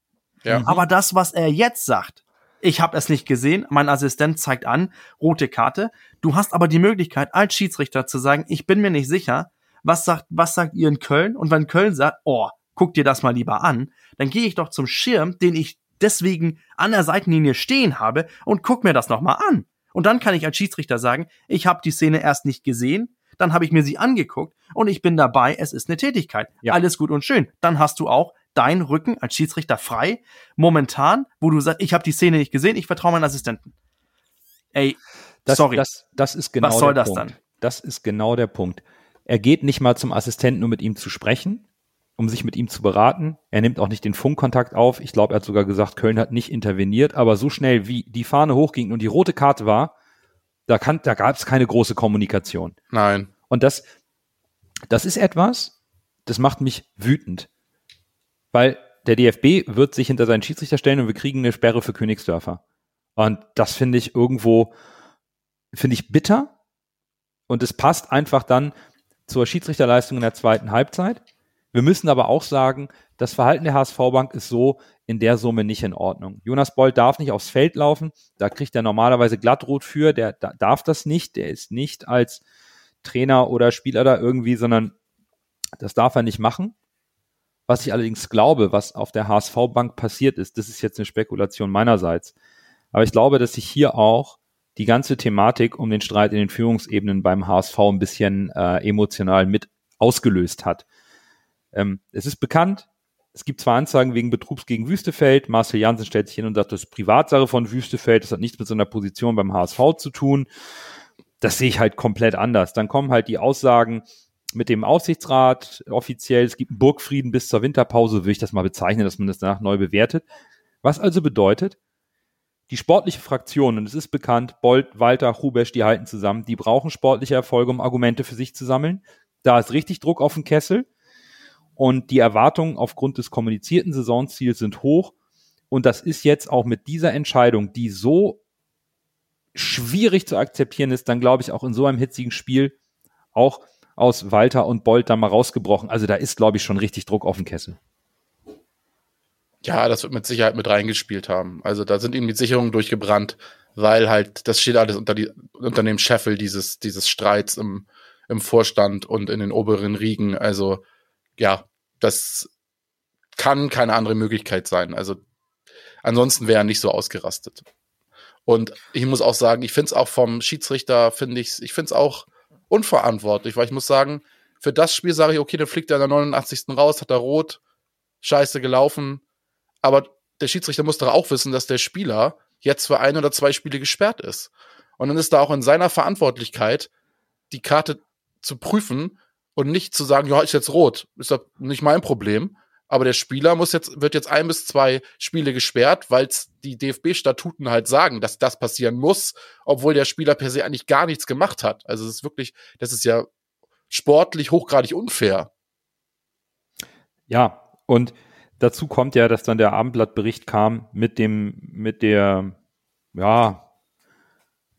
Ja. Mhm. Aber das, was er jetzt sagt, ich habe es nicht gesehen, mein Assistent zeigt an, rote Karte. Du hast aber die Möglichkeit, als Schiedsrichter zu sagen, ich bin mir nicht sicher, was sagt, was sagt ihr in Köln? Und wenn Köln sagt, oh, guck dir das mal lieber an, dann gehe ich doch zum Schirm, den ich deswegen an der Seitenlinie stehen habe und guck mir das nochmal an. Und dann kann ich als Schiedsrichter sagen, ich habe die Szene erst nicht gesehen, dann habe ich mir sie angeguckt und ich bin dabei, es ist eine Tätigkeit. Ja. Alles gut und schön. Dann hast du auch deinen Rücken als Schiedsrichter frei, momentan, wo du sagst, ich habe die Szene nicht gesehen, ich vertraue meinen Assistenten. Ey, das, sorry. Das, das ist genau Was soll der das Punkt. dann? Das ist genau der Punkt. Er geht nicht mal zum Assistenten, um mit ihm zu sprechen, um sich mit ihm zu beraten. Er nimmt auch nicht den Funkkontakt auf. Ich glaube, er hat sogar gesagt, Köln hat nicht interveniert, aber so schnell wie die Fahne hochging und die rote Karte war, da, kann, da gab es keine große Kommunikation. Nein. Und das, das ist etwas, das macht mich wütend. Weil der DFB wird sich hinter seinen Schiedsrichter stellen und wir kriegen eine Sperre für Königsdörfer. Und das finde ich irgendwo, finde ich bitter. Und es passt einfach dann zur Schiedsrichterleistung in der zweiten Halbzeit. Wir müssen aber auch sagen, das Verhalten der HSV-Bank ist so in der Summe nicht in Ordnung. Jonas Boll darf nicht aufs Feld laufen. Da kriegt er normalerweise glattrot für. Der darf das nicht. Der ist nicht als Trainer oder Spieler da irgendwie, sondern das darf er nicht machen. Was ich allerdings glaube, was auf der HSV-Bank passiert ist, das ist jetzt eine Spekulation meinerseits. Aber ich glaube, dass sich hier auch die ganze Thematik um den Streit in den Führungsebenen beim HSV ein bisschen äh, emotional mit ausgelöst hat. Ähm, es ist bekannt, es gibt zwar Anzeigen wegen Betrugs gegen Wüstefeld. Marcel Janssen stellt sich hin und sagt, das ist Privatsache von Wüstefeld. Das hat nichts mit seiner Position beim HSV zu tun. Das sehe ich halt komplett anders. Dann kommen halt die Aussagen mit dem Aufsichtsrat offiziell. Es gibt einen Burgfrieden bis zur Winterpause, würde ich das mal bezeichnen, dass man das danach neu bewertet. Was also bedeutet, die sportliche Fraktion, und es ist bekannt, Bolt, Walter, Hubesch, die halten zusammen, die brauchen sportliche Erfolge, um Argumente für sich zu sammeln. Da ist richtig Druck auf den Kessel. Und die Erwartungen aufgrund des kommunizierten Saisonziels sind hoch. Und das ist jetzt auch mit dieser Entscheidung, die so schwierig zu akzeptieren ist, dann glaube ich auch in so einem hitzigen Spiel auch aus Walter und Bolt da mal rausgebrochen. Also da ist, glaube ich, schon richtig Druck auf den Kessel. Ja, das wird mit Sicherheit mit reingespielt haben. Also da sind ihnen die Sicherungen durchgebrannt, weil halt, das steht alles unter, die, unter dem Scheffel dieses, dieses Streits im, im Vorstand und in den oberen Riegen. Also ja, das kann keine andere Möglichkeit sein. Also ansonsten wäre er nicht so ausgerastet. Und ich muss auch sagen, ich finde es auch vom Schiedsrichter, finde ich, ich finde es auch unverantwortlich, weil ich muss sagen, für das Spiel sage ich, okay, dann fliegt er in der 89. raus, hat er rot, scheiße gelaufen. Aber der Schiedsrichter muss doch auch wissen, dass der Spieler jetzt für ein oder zwei Spiele gesperrt ist. Und dann ist da auch in seiner Verantwortlichkeit, die Karte zu prüfen und nicht zu sagen, ja, ist jetzt rot, ist doch nicht mein Problem. Aber der Spieler muss jetzt, wird jetzt ein bis zwei Spiele gesperrt, weil die DFB-Statuten halt sagen, dass das passieren muss, obwohl der Spieler per se eigentlich gar nichts gemacht hat. Also es ist wirklich, das ist ja sportlich hochgradig unfair. Ja, und dazu kommt ja, dass dann der Abendblattbericht kam mit dem, mit der, ja,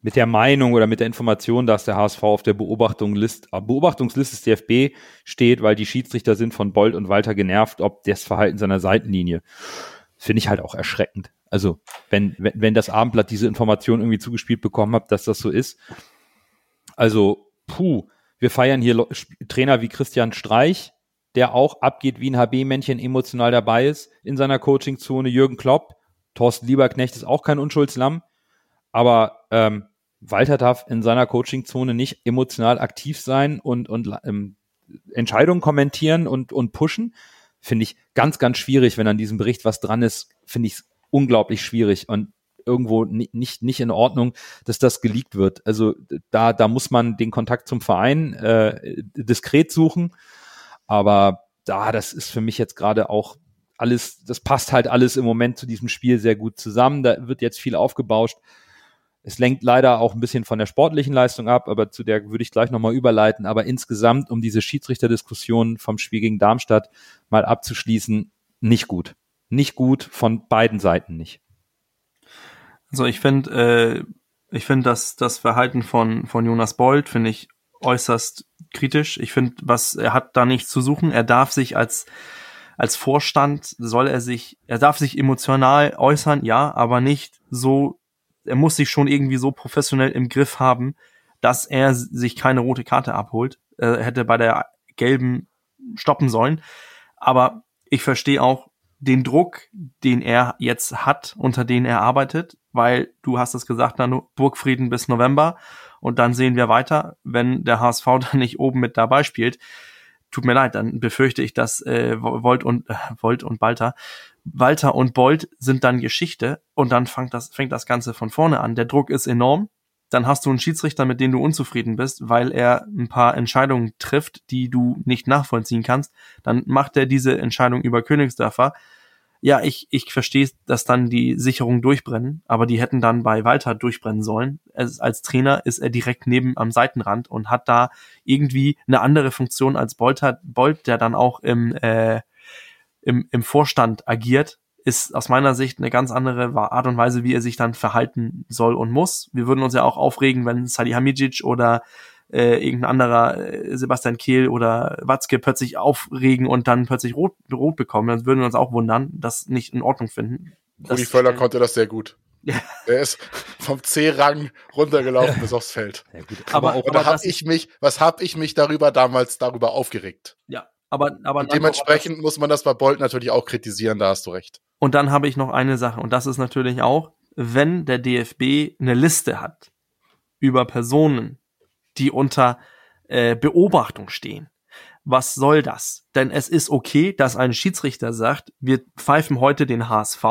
mit der Meinung oder mit der Information, dass der HSV auf der Beobachtungsliste, äh, Beobachtungsliste des DFB steht, weil die Schiedsrichter sind von Bolt und Walter genervt, ob das Verhalten seiner Seitenlinie. Finde ich halt auch erschreckend. Also, wenn, wenn, wenn das Abendblatt diese Information irgendwie zugespielt bekommen hat, dass das so ist. Also, puh, wir feiern hier Trainer wie Christian Streich, der auch abgeht wie ein HB-Männchen emotional dabei ist in seiner Coachingzone. Jürgen Klopp, Thorsten Lieberknecht ist auch kein Unschuldslamm. Aber ähm, Walter darf in seiner Coachingzone nicht emotional aktiv sein und, und ähm, Entscheidungen kommentieren und, und pushen. Finde ich ganz, ganz schwierig, wenn an diesem Bericht was dran ist, finde ich es unglaublich schwierig und irgendwo nicht, nicht, nicht in Ordnung, dass das geleakt wird. Also da, da muss man den Kontakt zum Verein äh, diskret suchen. Aber da, das ist für mich jetzt gerade auch alles, das passt halt alles im Moment zu diesem Spiel sehr gut zusammen. Da wird jetzt viel aufgebauscht. Es lenkt leider auch ein bisschen von der sportlichen Leistung ab, aber zu der würde ich gleich nochmal überleiten. Aber insgesamt, um diese Schiedsrichterdiskussion vom Spiel gegen Darmstadt mal abzuschließen, nicht gut. Nicht gut von beiden Seiten nicht. Also ich finde, äh, ich finde, dass das Verhalten von, von Jonas Bold finde ich äußerst kritisch. Ich finde, was er hat da nichts zu suchen. Er darf sich als als Vorstand soll er sich, er darf sich emotional äußern, ja, aber nicht so er muss sich schon irgendwie so professionell im Griff haben, dass er sich keine rote Karte abholt. Er hätte bei der gelben stoppen sollen. Aber ich verstehe auch den Druck, den er jetzt hat, unter den er arbeitet, weil du hast es gesagt, Nano, Burgfrieden bis November und dann sehen wir weiter, wenn der HSV dann nicht oben mit dabei spielt. Tut mir leid, dann befürchte ich, dass äh, Volt und äh, Volt und Balter Walter und Bolt sind dann Geschichte und dann fängt das, fängt das Ganze von vorne an. Der Druck ist enorm. Dann hast du einen Schiedsrichter, mit dem du unzufrieden bist, weil er ein paar Entscheidungen trifft, die du nicht nachvollziehen kannst. Dann macht er diese Entscheidung über Königsdörfer. Ja, ich, ich verstehe, dass dann die Sicherungen durchbrennen, aber die hätten dann bei Walter durchbrennen sollen. Es, als Trainer ist er direkt neben am Seitenrand und hat da irgendwie eine andere Funktion als Bolt, Bolt der dann auch im äh, im, im Vorstand agiert, ist aus meiner Sicht eine ganz andere Art und Weise, wie er sich dann verhalten soll und muss. Wir würden uns ja auch aufregen, wenn Salihamidzic oder äh, irgendein anderer äh, Sebastian Kehl oder Watzke plötzlich aufregen und dann plötzlich rot, rot bekommen. Dann würden wir uns auch wundern, das nicht in Ordnung finden. Rudi Völler konnte das sehr gut. Ja. Er ist vom C-Rang runtergelaufen bis aufs Feld. Ja, gut. Aber, aber, aber da habe ich mich, was habe ich mich darüber damals darüber aufgeregt? Ja, aber, aber dementsprechend muss man das bei Bolt natürlich auch kritisieren, da hast du recht. Und dann habe ich noch eine Sache, und das ist natürlich auch, wenn der DFB eine Liste hat über Personen, die unter äh, Beobachtung stehen, was soll das? Denn es ist okay, dass ein Schiedsrichter sagt, wir pfeifen heute den HSV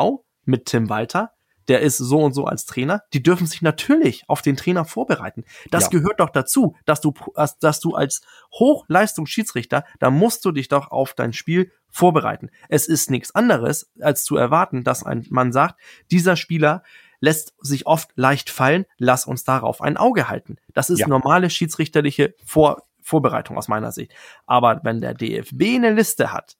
mit Tim Walter, der ist so und so als Trainer, die dürfen sich natürlich auf den Trainer vorbereiten. Das ja. gehört doch dazu, dass du, dass du als Hochleistungsschiedsrichter, da musst du dich doch auf dein Spiel vorbereiten. Es ist nichts anderes, als zu erwarten, dass ein Mann sagt, dieser Spieler lässt sich oft leicht fallen. Lass uns darauf ein Auge halten. Das ist Ja. normale schiedsrichterliche Vor Vorbereitung aus meiner Sicht. Aber wenn der DFB eine Liste hat,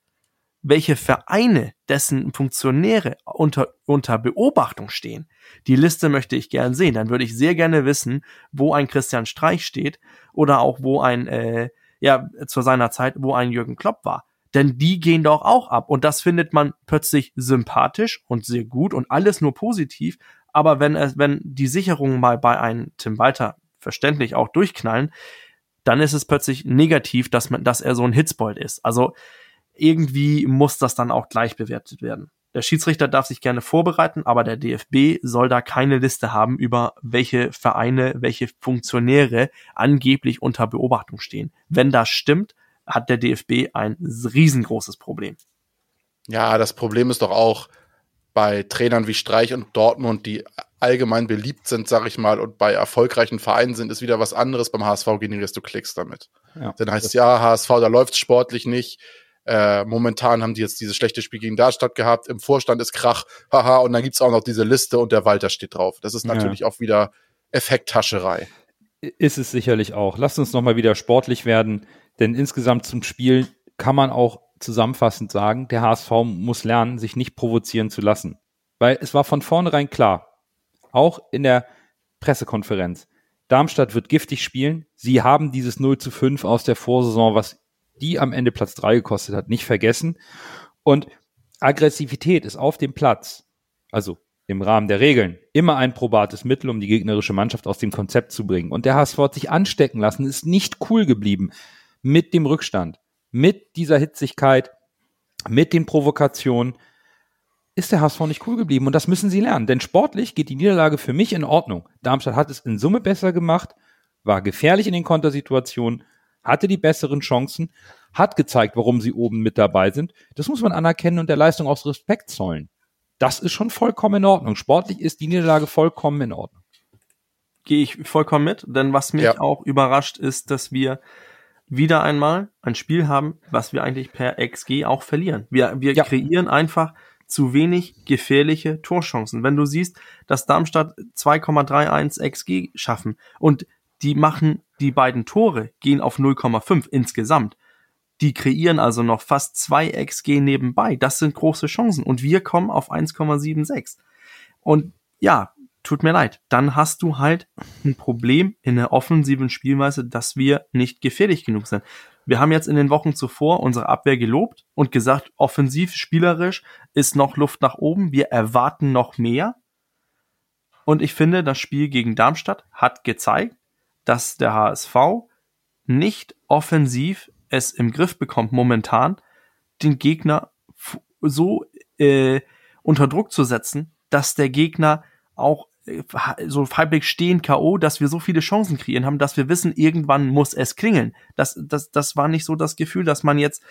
welche Vereine, dessen Funktionäre unter, unter Beobachtung stehen, die Liste möchte ich gern sehen. Dann würde ich sehr gerne wissen, wo ein Christian Streich steht oder auch wo ein, äh, ja, zu seiner Zeit, wo ein Jürgen Klopp war. Denn die gehen doch auch ab. Und das findet man plötzlich sympathisch und sehr gut und alles nur positiv. Aber wenn es, wenn die Sicherungen mal bei einem Tim Walter verständlich auch durchknallen, dann ist es plötzlich negativ, dass man, dass er so ein Hitzbold ist. Also irgendwie muss das dann auch gleich bewertet werden. Der Schiedsrichter darf sich gerne vorbereiten, aber der DFB soll da keine Liste haben über welche Vereine, welche Funktionäre angeblich unter Beobachtung stehen. Wenn das stimmt, hat der DFB ein riesengroßes Problem. Ja, das Problem ist doch auch bei Trainern wie Streich und Dortmund, die allgemein beliebt sind, sag ich mal, und bei erfolgreichen Vereinen sind, ist wieder was anderes. Beim HSV generierst du Klicks damit. Ja. Dann heißt es ja, HSV, da läuft's sportlich nicht. Äh, momentan haben die jetzt dieses schlechte Spiel gegen Darmstadt gehabt. Im Vorstand ist Krach, haha, und dann gibt's auch noch diese Liste und der Walter steht drauf. Das ist Ja. natürlich auch wieder Effekthascherei. Ist es sicherlich auch. Lasst uns nochmal wieder sportlich werden, denn insgesamt zum Spiel kann man auch zusammenfassend sagen, der HSV muss lernen, sich nicht provozieren zu lassen. Weil es war von vornherein klar, auch in der Pressekonferenz, Darmstadt wird giftig spielen. Sie haben dieses 0 zu 5 aus der Vorsaison, was die am Ende Platz 3 gekostet hat, nicht vergessen. Und Aggressivität ist auf dem Platz, also im Rahmen der Regeln, immer ein probates Mittel, um die gegnerische Mannschaft aus dem Konzept zu bringen. Und der HSV hat sich anstecken lassen, ist nicht cool geblieben mit dem Rückstand, mit dieser Hitzigkeit, mit den Provokationen. Ist der HSV nicht cool geblieben und das müssen sie lernen. Denn sportlich geht die Niederlage für mich in Ordnung. Darmstadt hat es in Summe besser gemacht, war gefährlich in den Kontersituationen, hatte die besseren Chancen, hat gezeigt, warum sie oben mit dabei sind. Das muss man anerkennen und der Leistung auch Respekt zollen. Das ist schon vollkommen in Ordnung. Sportlich ist die Niederlage vollkommen in Ordnung. Gehe ich vollkommen mit, denn was mich Ja. auch überrascht ist, dass wir wieder einmal ein Spiel haben, was wir eigentlich per XG auch verlieren. Wir, wir Ja. kreieren einfach zu wenig gefährliche Torchancen. Wenn du siehst, dass Darmstadt 2,31 XG schaffen und die machen die beiden Tore, gehen auf 0,5 insgesamt. Die kreieren also noch fast zwei XG nebenbei. Das sind große Chancen. Und wir kommen auf 1,76. Und ja, tut mir leid. Dann hast du halt ein Problem in der offensiven Spielweise, dass wir nicht gefährlich genug sind. Wir haben jetzt in den Wochen zuvor unsere Abwehr gelobt und gesagt, offensiv, spielerisch ist noch Luft nach oben. Wir erwarten noch mehr. Und ich finde, das Spiel gegen Darmstadt hat gezeigt, dass der HSV nicht offensiv es im Griff bekommt, momentan den Gegner so äh, unter Druck zu setzen, dass der Gegner auch so halbwegs stehen K.O., dass wir so viele Chancen kreieren haben, dass wir wissen, irgendwann muss es klingeln. Das, das, das war nicht so das Gefühl, dass man jetzt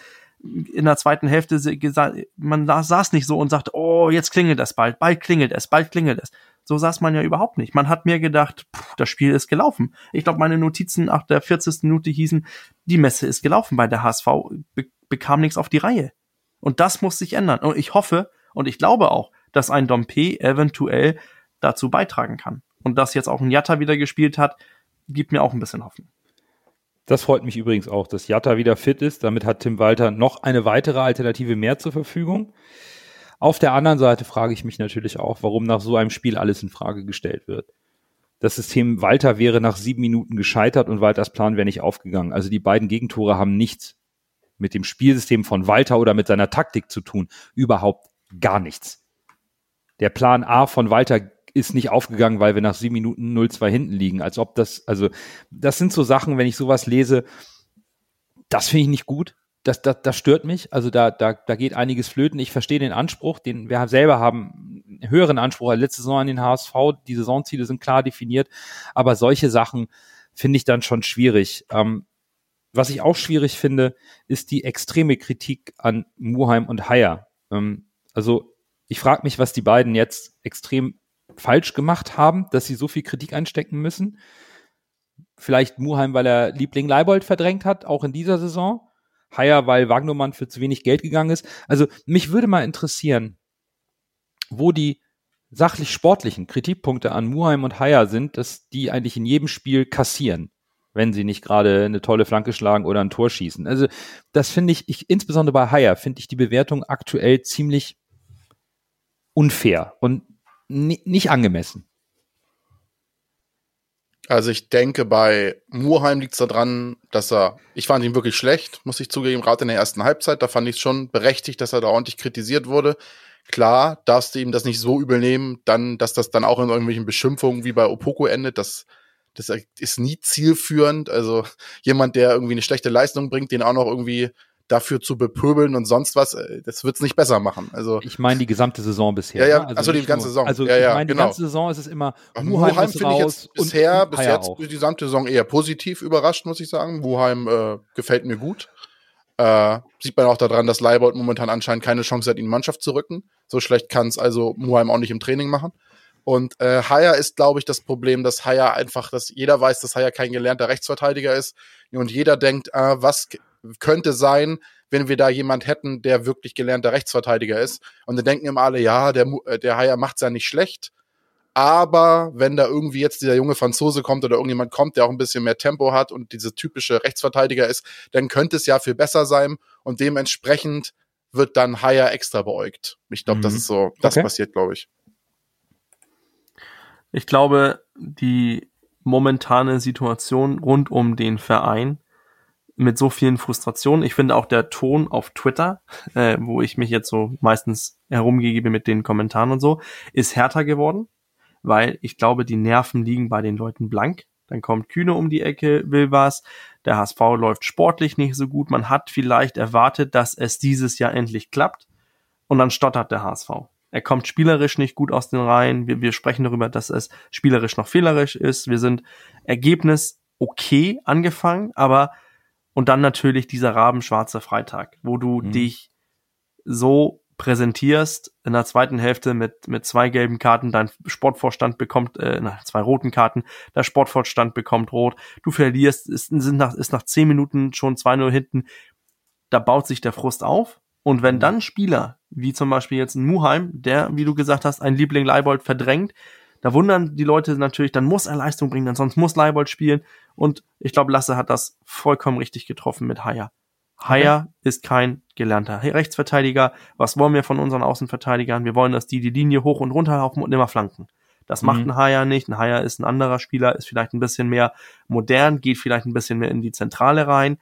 in der zweiten Hälfte se- gesa- man saß nicht so und sagte, oh, jetzt klingelt es bald, bald klingelt es, bald klingelt es. So saß man ja überhaupt nicht. Man hat mir gedacht, pff, das Spiel ist gelaufen. Ich glaube, meine Notizen nach der 40. Minute hießen, die Messe ist gelaufen, weil der HSV be bekam nichts auf die Reihe. Und das muss sich ändern. Und ich hoffe und ich glaube auch, dass ein Dompe eventuell dazu beitragen kann. Und dass jetzt auch ein Jatta wieder gespielt hat, gibt mir auch ein bisschen Hoffnung. Das freut mich übrigens auch, dass Jatta wieder fit ist. Damit hat Tim Walter noch eine weitere Alternative mehr zur Verfügung. Auf der anderen Seite frage ich mich natürlich auch, warum nach so einem Spiel alles in Frage gestellt wird. Das System Walter wäre nach sieben Minuten gescheitert und Walters Plan wäre nicht aufgegangen. Also die beiden Gegentore haben nichts mit dem Spielsystem von Walter oder mit seiner Taktik zu tun. Überhaupt gar nichts. Der Plan A von Walter ist nicht aufgegangen, weil wir nach sieben Minuten 0-2 hinten liegen. Als ob das, also, das sind so Sachen, wenn ich sowas lese, das finde ich nicht gut. Das, das, das stört mich. Also da, da, da geht einiges flöten. Ich verstehe den Anspruch, den wir selber haben, höheren Anspruch als letzte Saison an den HSV. Die Saisonziele sind klar definiert. Aber solche Sachen finde ich dann schon schwierig. Ähm, was ich auch schwierig finde, ist die extreme Kritik an Muheim und Haier. Ähm, also ich frage mich, was die beiden jetzt extrem falsch gemacht haben, dass sie so viel Kritik einstecken müssen. Vielleicht Muheim, weil er Liebling Leibold verdrängt hat, auch in dieser Saison. Haier, weil Wagnermann für zu wenig Geld gegangen ist. Also mich würde mal interessieren, wo die sachlich sportlichen Kritikpunkte an Muheim und Haier sind, dass die eigentlich in jedem Spiel kassieren, wenn sie nicht gerade eine tolle Flanke schlagen oder ein Tor schießen. Also das finde ich, ich, insbesondere bei Haier, finde ich die Bewertung aktuell ziemlich unfair und nicht angemessen. Also ich denke, bei Murheim liegt es daran, dass er, ich fand ihn wirklich schlecht, muss ich zugeben, gerade in der ersten Halbzeit, da fand ich es schon berechtigt, dass er da ordentlich kritisiert wurde. Klar, darfst du ihm das nicht so übel nehmen, dann, dass das dann auch in irgendwelchen Beschimpfungen wie bei Opoko endet, das, das ist nie zielführend. Also jemand, der irgendwie eine schlechte Leistung bringt, den auch noch irgendwie dafür zu bepöbeln und sonst was, äh, das wird's nicht besser machen. Also ich meine die gesamte Saison bisher. Ja, ja, ne? also, also die ganze nur, Saison. Also ja, ja, ich meine genau. die ganze Saison ist es immer Muheim, Muheim finde ich jetzt bisher, bis jetzt auch. die gesamte Saison eher positiv überrascht, muss ich sagen. Muheim äh, gefällt mir gut. Äh, sieht man auch daran, dass Leibold momentan anscheinend keine Chance hat, ihn in die Mannschaft zu rücken. So schlecht kann es also Muheim auch nicht im Training machen. Und äh, Haier ist, glaube ich, das Problem, dass Haier einfach, dass jeder weiß, dass Haier kein gelernter Rechtsverteidiger ist. Und jeder denkt, äh, was könnte sein, wenn wir da jemand hätten, der wirklich gelernter Rechtsverteidiger ist. Und dann denken immer alle, ja, der, äh, der Haier macht's ja nicht schlecht. Aber wenn da irgendwie jetzt dieser junge Franzose kommt oder irgendjemand kommt, der auch ein bisschen mehr Tempo hat und diese typische Rechtsverteidiger ist, dann könnte es ja viel besser sein und dementsprechend wird dann Haier extra beäugt. Ich glaube, das Mhm. ist so, das Okay. passiert, glaube ich. Ich glaube, die momentane Situation rund um den Verein mit so vielen Frustrationen, ich finde auch der Ton auf Twitter, äh, wo ich mich jetzt so meistens herumgebe mit den Kommentaren und so, ist härter geworden, weil ich glaube, die Nerven liegen bei den Leuten blank. Dann kommt Kühne um die Ecke, will was. Der HSV läuft sportlich nicht so gut. Man hat vielleicht erwartet, dass es dieses Jahr endlich klappt. Und dann stottert der HSV. Er kommt spielerisch nicht gut aus den Reihen. Wir, wir sprechen darüber, dass es spielerisch noch fehlerisch ist. Wir sind Ergebnis okay angefangen, aber und dann natürlich dieser rabenschwarze Freitag, wo du Mhm. dich so präsentierst in der zweiten Hälfte mit, mit zwei gelben Karten, dein Sportvorstand bekommt, äh, na, zwei roten Karten, der Sportvorstand bekommt rot, du verlierst, ist, sind nach, ist nach zehn Minuten schon 2-0 hinten, da baut sich der Frust auf. Und wenn dann Spieler, wie zum Beispiel jetzt ein Muheim, der, wie du gesagt hast, ein Liebling Leibold verdrängt, da wundern die Leute natürlich, dann muss er Leistung bringen, denn sonst muss Leibold spielen. Und ich glaube, Lasse hat das vollkommen richtig getroffen mit Haier. Haier ist kein gelernter Rechtsverteidiger. Was wollen wir von unseren Außenverteidigern? Wir wollen, dass die die Linie hoch und runter laufen und immer flanken. Das macht Mhm. ein Haier nicht. Ein Haier ist ein anderer Spieler, ist vielleicht ein bisschen mehr modern, geht vielleicht ein bisschen mehr in die Zentrale rein.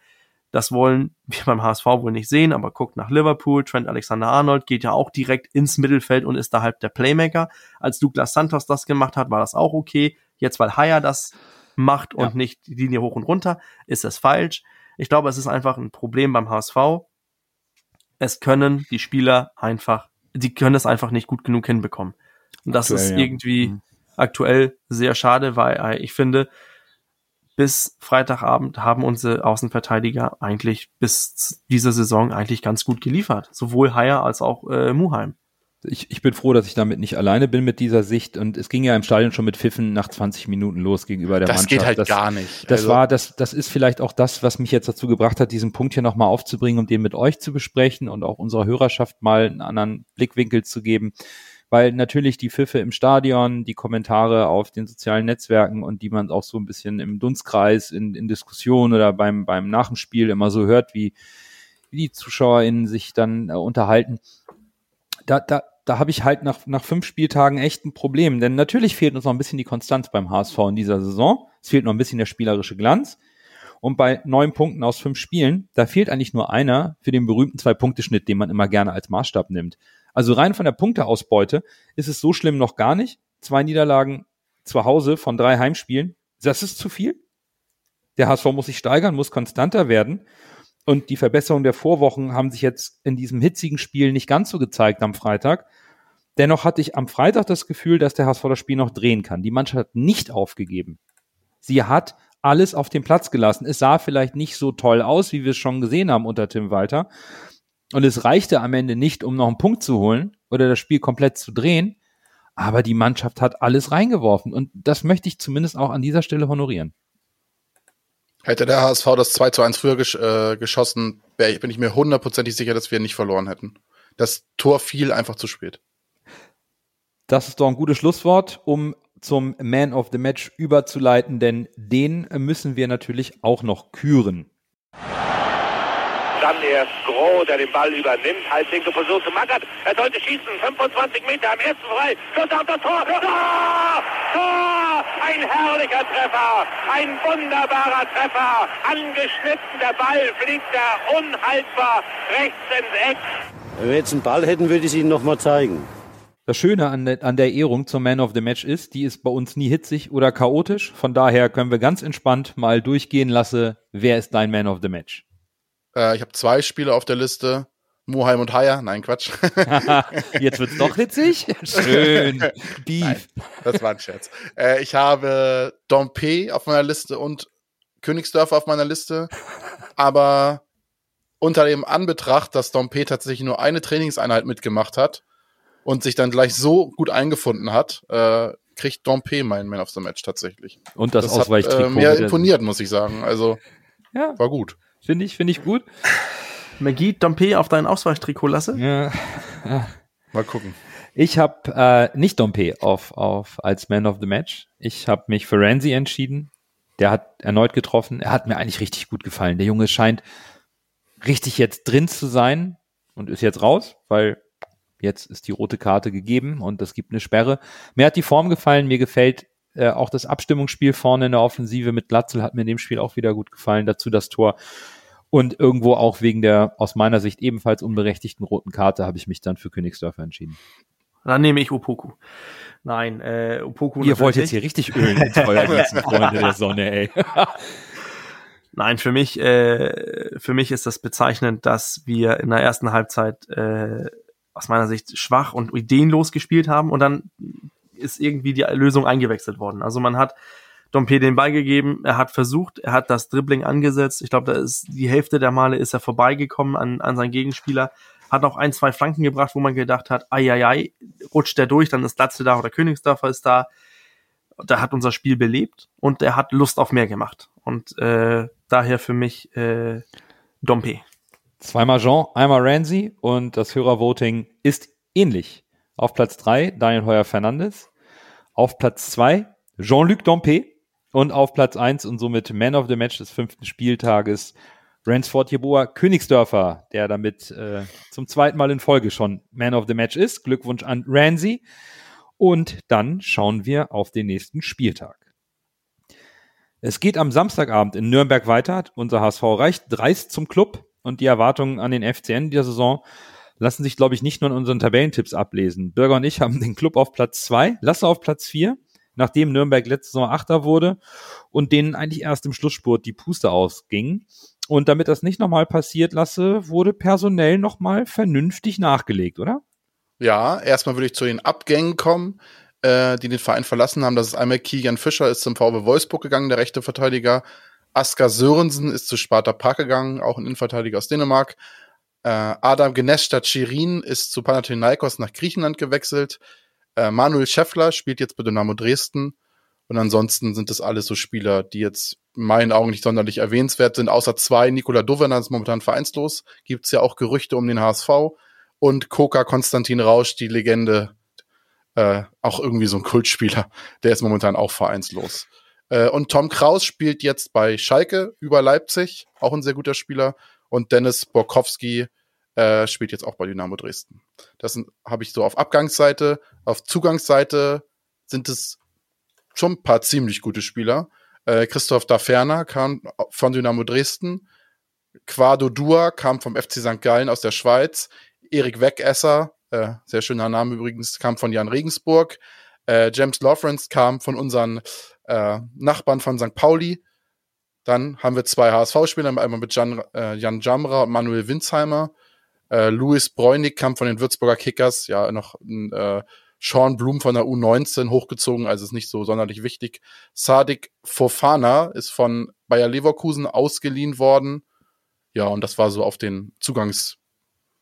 Das wollen wir beim HSV wohl nicht sehen, aber guckt nach Liverpool. Trent Alexander-Arnold geht ja auch direkt ins Mittelfeld und ist da halb der Playmaker. Als Douglas Santos das gemacht hat, war das auch okay. Jetzt, weil Haier das macht und Ja. nicht die Linie hoch und runter, ist das falsch. Ich glaube, es ist einfach ein Problem beim HSV. Es können die Spieler einfach, die können es einfach nicht gut genug hinbekommen. Und das Aktuell, ist ja. irgendwie Mhm. aktuell sehr schade, weil äh, ich finde, bis Freitagabend haben unsere Außenverteidiger eigentlich bis dieser Saison eigentlich ganz gut geliefert. Sowohl Haier als auch äh, Muheim. Ich, ich bin froh, dass ich damit nicht alleine bin mit dieser Sicht. Und es ging ja im Stadion schon mit Pfiffen nach 20 Minuten los gegenüber der Das Mannschaft. geht halt das, gar nicht. Das Also, war, das, das ist vielleicht auch das, was mich jetzt dazu gebracht hat, diesen Punkt hier nochmal aufzubringen, um den mit euch zu besprechen und auch unserer Hörerschaft mal einen anderen Blickwinkel zu geben. Weil natürlich die Pfiffe im Stadion, die Kommentare auf den sozialen Netzwerken und die man auch so ein bisschen im Dunstkreis in, in Diskussionen oder beim, beim Nachspiel immer so hört, wie, wie die ZuschauerInnen sich dann äh, unterhalten. Da, da, da habe ich halt nach, nach fünf Spieltagen echt ein Problem. Denn natürlich fehlt uns noch ein bisschen die Konstanz beim HSV in dieser Saison. Es fehlt noch ein bisschen der spielerische Glanz. Und bei neun Punkten aus fünf Spielen, da fehlt eigentlich nur einer für den berühmten Zwei-Punkte-Schnitt, den man immer gerne als Maßstab nimmt. Also rein von der Punkteausbeute ist es so schlimm noch gar nicht. Zwei Niederlagen zu Hause von drei Heimspielen, das ist zu viel. Der HSV muss sich steigern, muss konstanter werden. Und die Verbesserungen der Vorwochen haben sich jetzt in diesem hitzigen Spiel nicht ganz so gezeigt am Freitag. Dennoch hatte ich am Freitag das Gefühl, dass der HSV das Spiel noch drehen kann. Die Mannschaft hat nicht aufgegeben. Sie hat alles auf den Platz gelassen. Es sah vielleicht nicht so toll aus, wie wir es schon gesehen haben unter Tim Walter. Und es reichte am Ende nicht, um noch einen Punkt zu holen oder das Spiel komplett zu drehen. Aber die Mannschaft hat alles reingeworfen. Und das möchte ich zumindest auch an dieser Stelle honorieren. hätte der HSV das 2 zu 1 früher gesch äh, geschossen, ich- bin ich mir hundertprozentig sicher, dass wir nicht verloren hätten. Das Tor fiel einfach zu spät. Das ist doch ein gutes Schlusswort, um zum Man of the Match überzuleiten, denn den müssen wir natürlich auch noch küren. Dann erst Groh, der den Ball übernimmt. Halbwinkel versucht zu Mackert. Er sollte schießen. 25 Meter am ersten frei. Schuss auf das Tor. Tor! Tor! Ein herrlicher Treffer. Ein wunderbarer Treffer. Angeschnitten. Der Ball fliegt da unhaltbar rechts ins Eck. Wenn wir jetzt einen Ball hätten, würde ich es Ihnen nochmal zeigen. Das Schöne an der, an der Ehrung zum Man of the Match ist, die ist bei uns nie hitzig oder chaotisch. Von daher können wir ganz entspannt mal durchgehen lassen, wer ist dein Man of the Match? Äh, ich habe zwei Spiele auf der Liste. Muheim und Haya. Nein, Quatsch. Jetzt wird's doch hitzig. Schön. Beef. Nein, das war ein Scherz. Äh, ich habe Dompe auf meiner Liste und Königsdörfer auf meiner Liste. Aber unter dem Anbetracht, dass Dompe tatsächlich nur eine Trainingseinheit mitgemacht hat und sich dann gleich so gut eingefunden hat, äh, kriegt Dompe meinen Man of the Match tatsächlich. Und das, Das hat Ausweichtrikot. äh, mir imponiert, muss ich sagen. Also Ja, war gut. Finde ich, finde ich gut. Magie Dompe auf dein Ausweichtrikot lasse. Ja. Mal gucken. Ich habe äh, nicht Dompe auf, auf als Man of the Match. Ich habe mich für Ramsey entschieden. Der hat erneut getroffen. Er hat mir eigentlich richtig gut gefallen. Der Junge scheint richtig jetzt drin zu sein und ist jetzt raus, weil jetzt ist die rote Karte gegeben und es gibt eine Sperre. Mir hat die Form gefallen. Mir gefällt äh, auch das Abstimmungsspiel vorne in der Offensive mit Glatzel hat mir in dem Spiel auch wieder gut gefallen. Dazu das Tor. Und irgendwo auch wegen der aus meiner Sicht ebenfalls unberechtigten roten Karte habe ich mich dann für Königsdörfer entschieden. Dann nehme ich Opoku. Nein, äh, Opoku. Ihr wollt jetzt hier richtig Öl ins Feuer gießen, Freunde der Sonne, ey. Nein, für mich, äh, für mich ist das bezeichnend, dass wir in der ersten Halbzeit äh, aus meiner Sicht schwach und ideenlos gespielt haben und dann ist irgendwie die Lösung eingewechselt worden. Also man hat Dompe den Ball gegeben, er hat versucht, er hat das Dribbling angesetzt. Ich glaube, da ist die Hälfte der Male ist er vorbeigekommen an, an seinen Gegenspieler, hat auch ein, zwei Flanken gebracht, wo man gedacht hat, ai, ai, ai, rutscht der durch, dann ist Glatze da oder Königsdörfer ist da. Da hat unser Spiel belebt und er hat Lust auf mehr gemacht. Und äh, daher für mich äh, Dompe. Zweimal Jean, einmal Ramsey und das Hörervoting ist ähnlich. Auf Platz drei Daniel Heuer-Fernandes. Auf Platz zwei Jean-Luc Dompe. Und auf Platz eins und somit Man of the Match des fünften Spieltages Ransford Jeboa Königsdörfer, der damit äh, zum zweiten Mal in Folge schon Man of the Match ist. Glückwunsch an Ramsey. Und dann schauen wir auf den nächsten Spieltag. Es geht am Samstagabend in Nürnberg weiter. Unser HSV reicht dreist zum Club und die Erwartungen an den FCN dieser Saison lassen sich, glaube ich, nicht nur in unseren Tabellentipps ablesen. Bürger und ich haben den Club auf Platz zwei, Lasse auf Platz vier, nachdem Nürnberg letzte Saison Achter wurde und denen eigentlich erst im Schlussspurt die Puste ausging. Und damit das nicht nochmal passiert, Lasse, wurde personell nochmal vernünftig nachgelegt, oder? Ja, erstmal würde ich zu den Abgängen kommen, äh, die den Verein verlassen haben. Das ist einmal Kilian Fischer ist zum VW Wolfsburg gegangen, der rechte Verteidiger. Asker Sörensen ist zu Sparta Park gegangen, auch ein Innenverteidiger aus Dänemark. Äh, Adam Genesta Chirin ist zu Panathinaikos nach Griechenland gewechselt. Äh, Manuel Schäffler spielt jetzt bei Dynamo Dresden. Und ansonsten sind das alles so Spieler, die jetzt in meinen Augen nicht sonderlich erwähnenswert sind, außer zwei. Nikola Dovena ist momentan vereinslos. Gibt's ja auch Gerüchte um den HSV. Und Koka Konstantin Rausch, die Legende, äh, auch irgendwie so ein Kultspieler, der ist momentan auch vereinslos. Äh, und Tom Kraus spielt jetzt bei Schalke über Leipzig, auch ein sehr guter Spieler. Und Dennis Borkowski äh, spielt jetzt auch bei Dynamo Dresden. Das habe ich so auf Abgangsseite. Auf Zugangsseite sind es schon ein paar ziemlich gute Spieler. Äh, Christoph Daferner kam von Dynamo Dresden. Quado Dua kam vom FC St. Gallen aus der Schweiz. Erik Wegesser, äh, sehr schöner Name übrigens, kam von Jan Regensburg. Äh, James Lawrence kam von unseren äh, Nachbarn von St. Pauli. Dann haben wir zwei HSV-Spieler, einmal mit Jan, äh, Jan Jamra und Manuel Winsheimer. Äh, Louis Bräunig kam von den Würzburger Kickers, ja, noch ein äh, Sean Blum von der U19 hochgezogen, also ist nicht so sonderlich wichtig. Sadik Fofana ist von Bayer Leverkusen ausgeliehen worden. Ja, und das war so auf den Zugangs,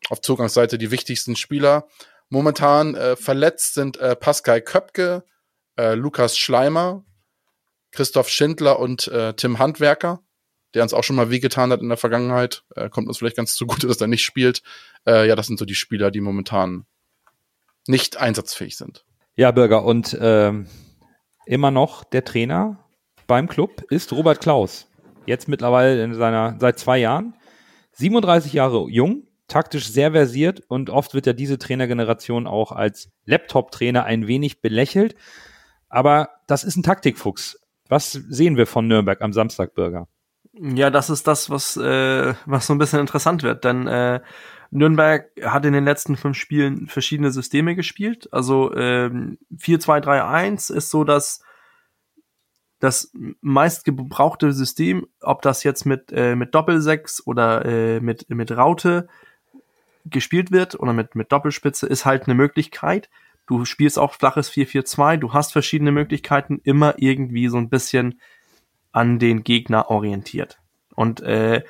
auf Zugangsseite die wichtigsten Spieler. Momentan äh, verletzt sind äh, Pascal Köpke, äh, Lukas Schleimer, Christoph Schindler und äh, Tim Handwerker, der uns auch schon mal wehgetan hat in der Vergangenheit. Äh, kommt uns vielleicht ganz zugute, dass er nicht spielt. Äh, ja, das sind so die Spieler, die momentan nicht einsatzfähig sind. Ja, Bürger, und ähm, immer noch der Trainer beim Club ist Robert Klaus. Jetzt mittlerweile in seiner, seit zwei Jahren. 37 Jahre jung, taktisch sehr versiert und oft wird ja diese Trainergeneration auch als Laptop-Trainer ein wenig belächelt. Aber das ist ein Taktikfuchs. Was sehen wir von Nürnberg am Samstag, Bürger? Ja, das ist das, was, äh, was so ein bisschen interessant wird, denn äh, Nürnberg hat in den letzten fünf Spielen verschiedene Systeme gespielt. Also ähm, 4-2-3-1 ist so das, das meist gebrauchte System, ob das jetzt mit, äh, mit Doppelsechs oder äh, mit, mit Raute gespielt wird oder mit, mit Doppelspitze, ist halt eine Möglichkeit. Du spielst auch flaches 4-4-2, du hast verschiedene Möglichkeiten, immer irgendwie so ein bisschen an den Gegner orientiert. Und äh,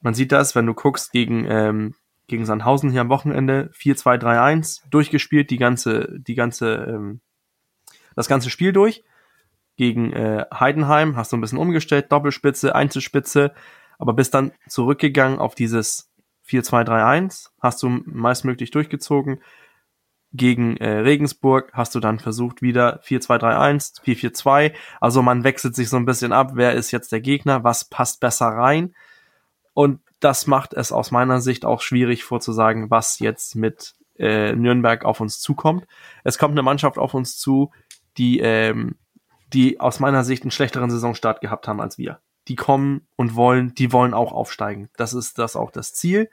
man sieht das, wenn du guckst gegen, ähm, gegen Sandhausen hier am Wochenende, 4-2-3-1, durchgespielt, die ganze, die ganze, ähm, das ganze Spiel durch. Gegen äh, Heidenheim hast du ein bisschen umgestellt, Doppelspitze, Einzelspitze, aber bist dann zurückgegangen auf dieses 4-2-3-1, hast du meistmöglich durchgezogen. Gegen äh, Regensburg hast du dann versucht wieder 4-2-3-1, 4-4-2. Also man wechselt sich so ein bisschen ab, wer ist jetzt der Gegner, was passt besser rein. Und das macht es aus meiner Sicht auch schwierig vorzusagen, was jetzt mit äh, Nürnberg auf uns zukommt. Es kommt eine Mannschaft auf uns zu, die, ähm, die aus meiner Sicht einen schlechteren Saisonstart gehabt haben als wir die kommen und wollen, die wollen auch aufsteigen. Das ist das auch das Ziel.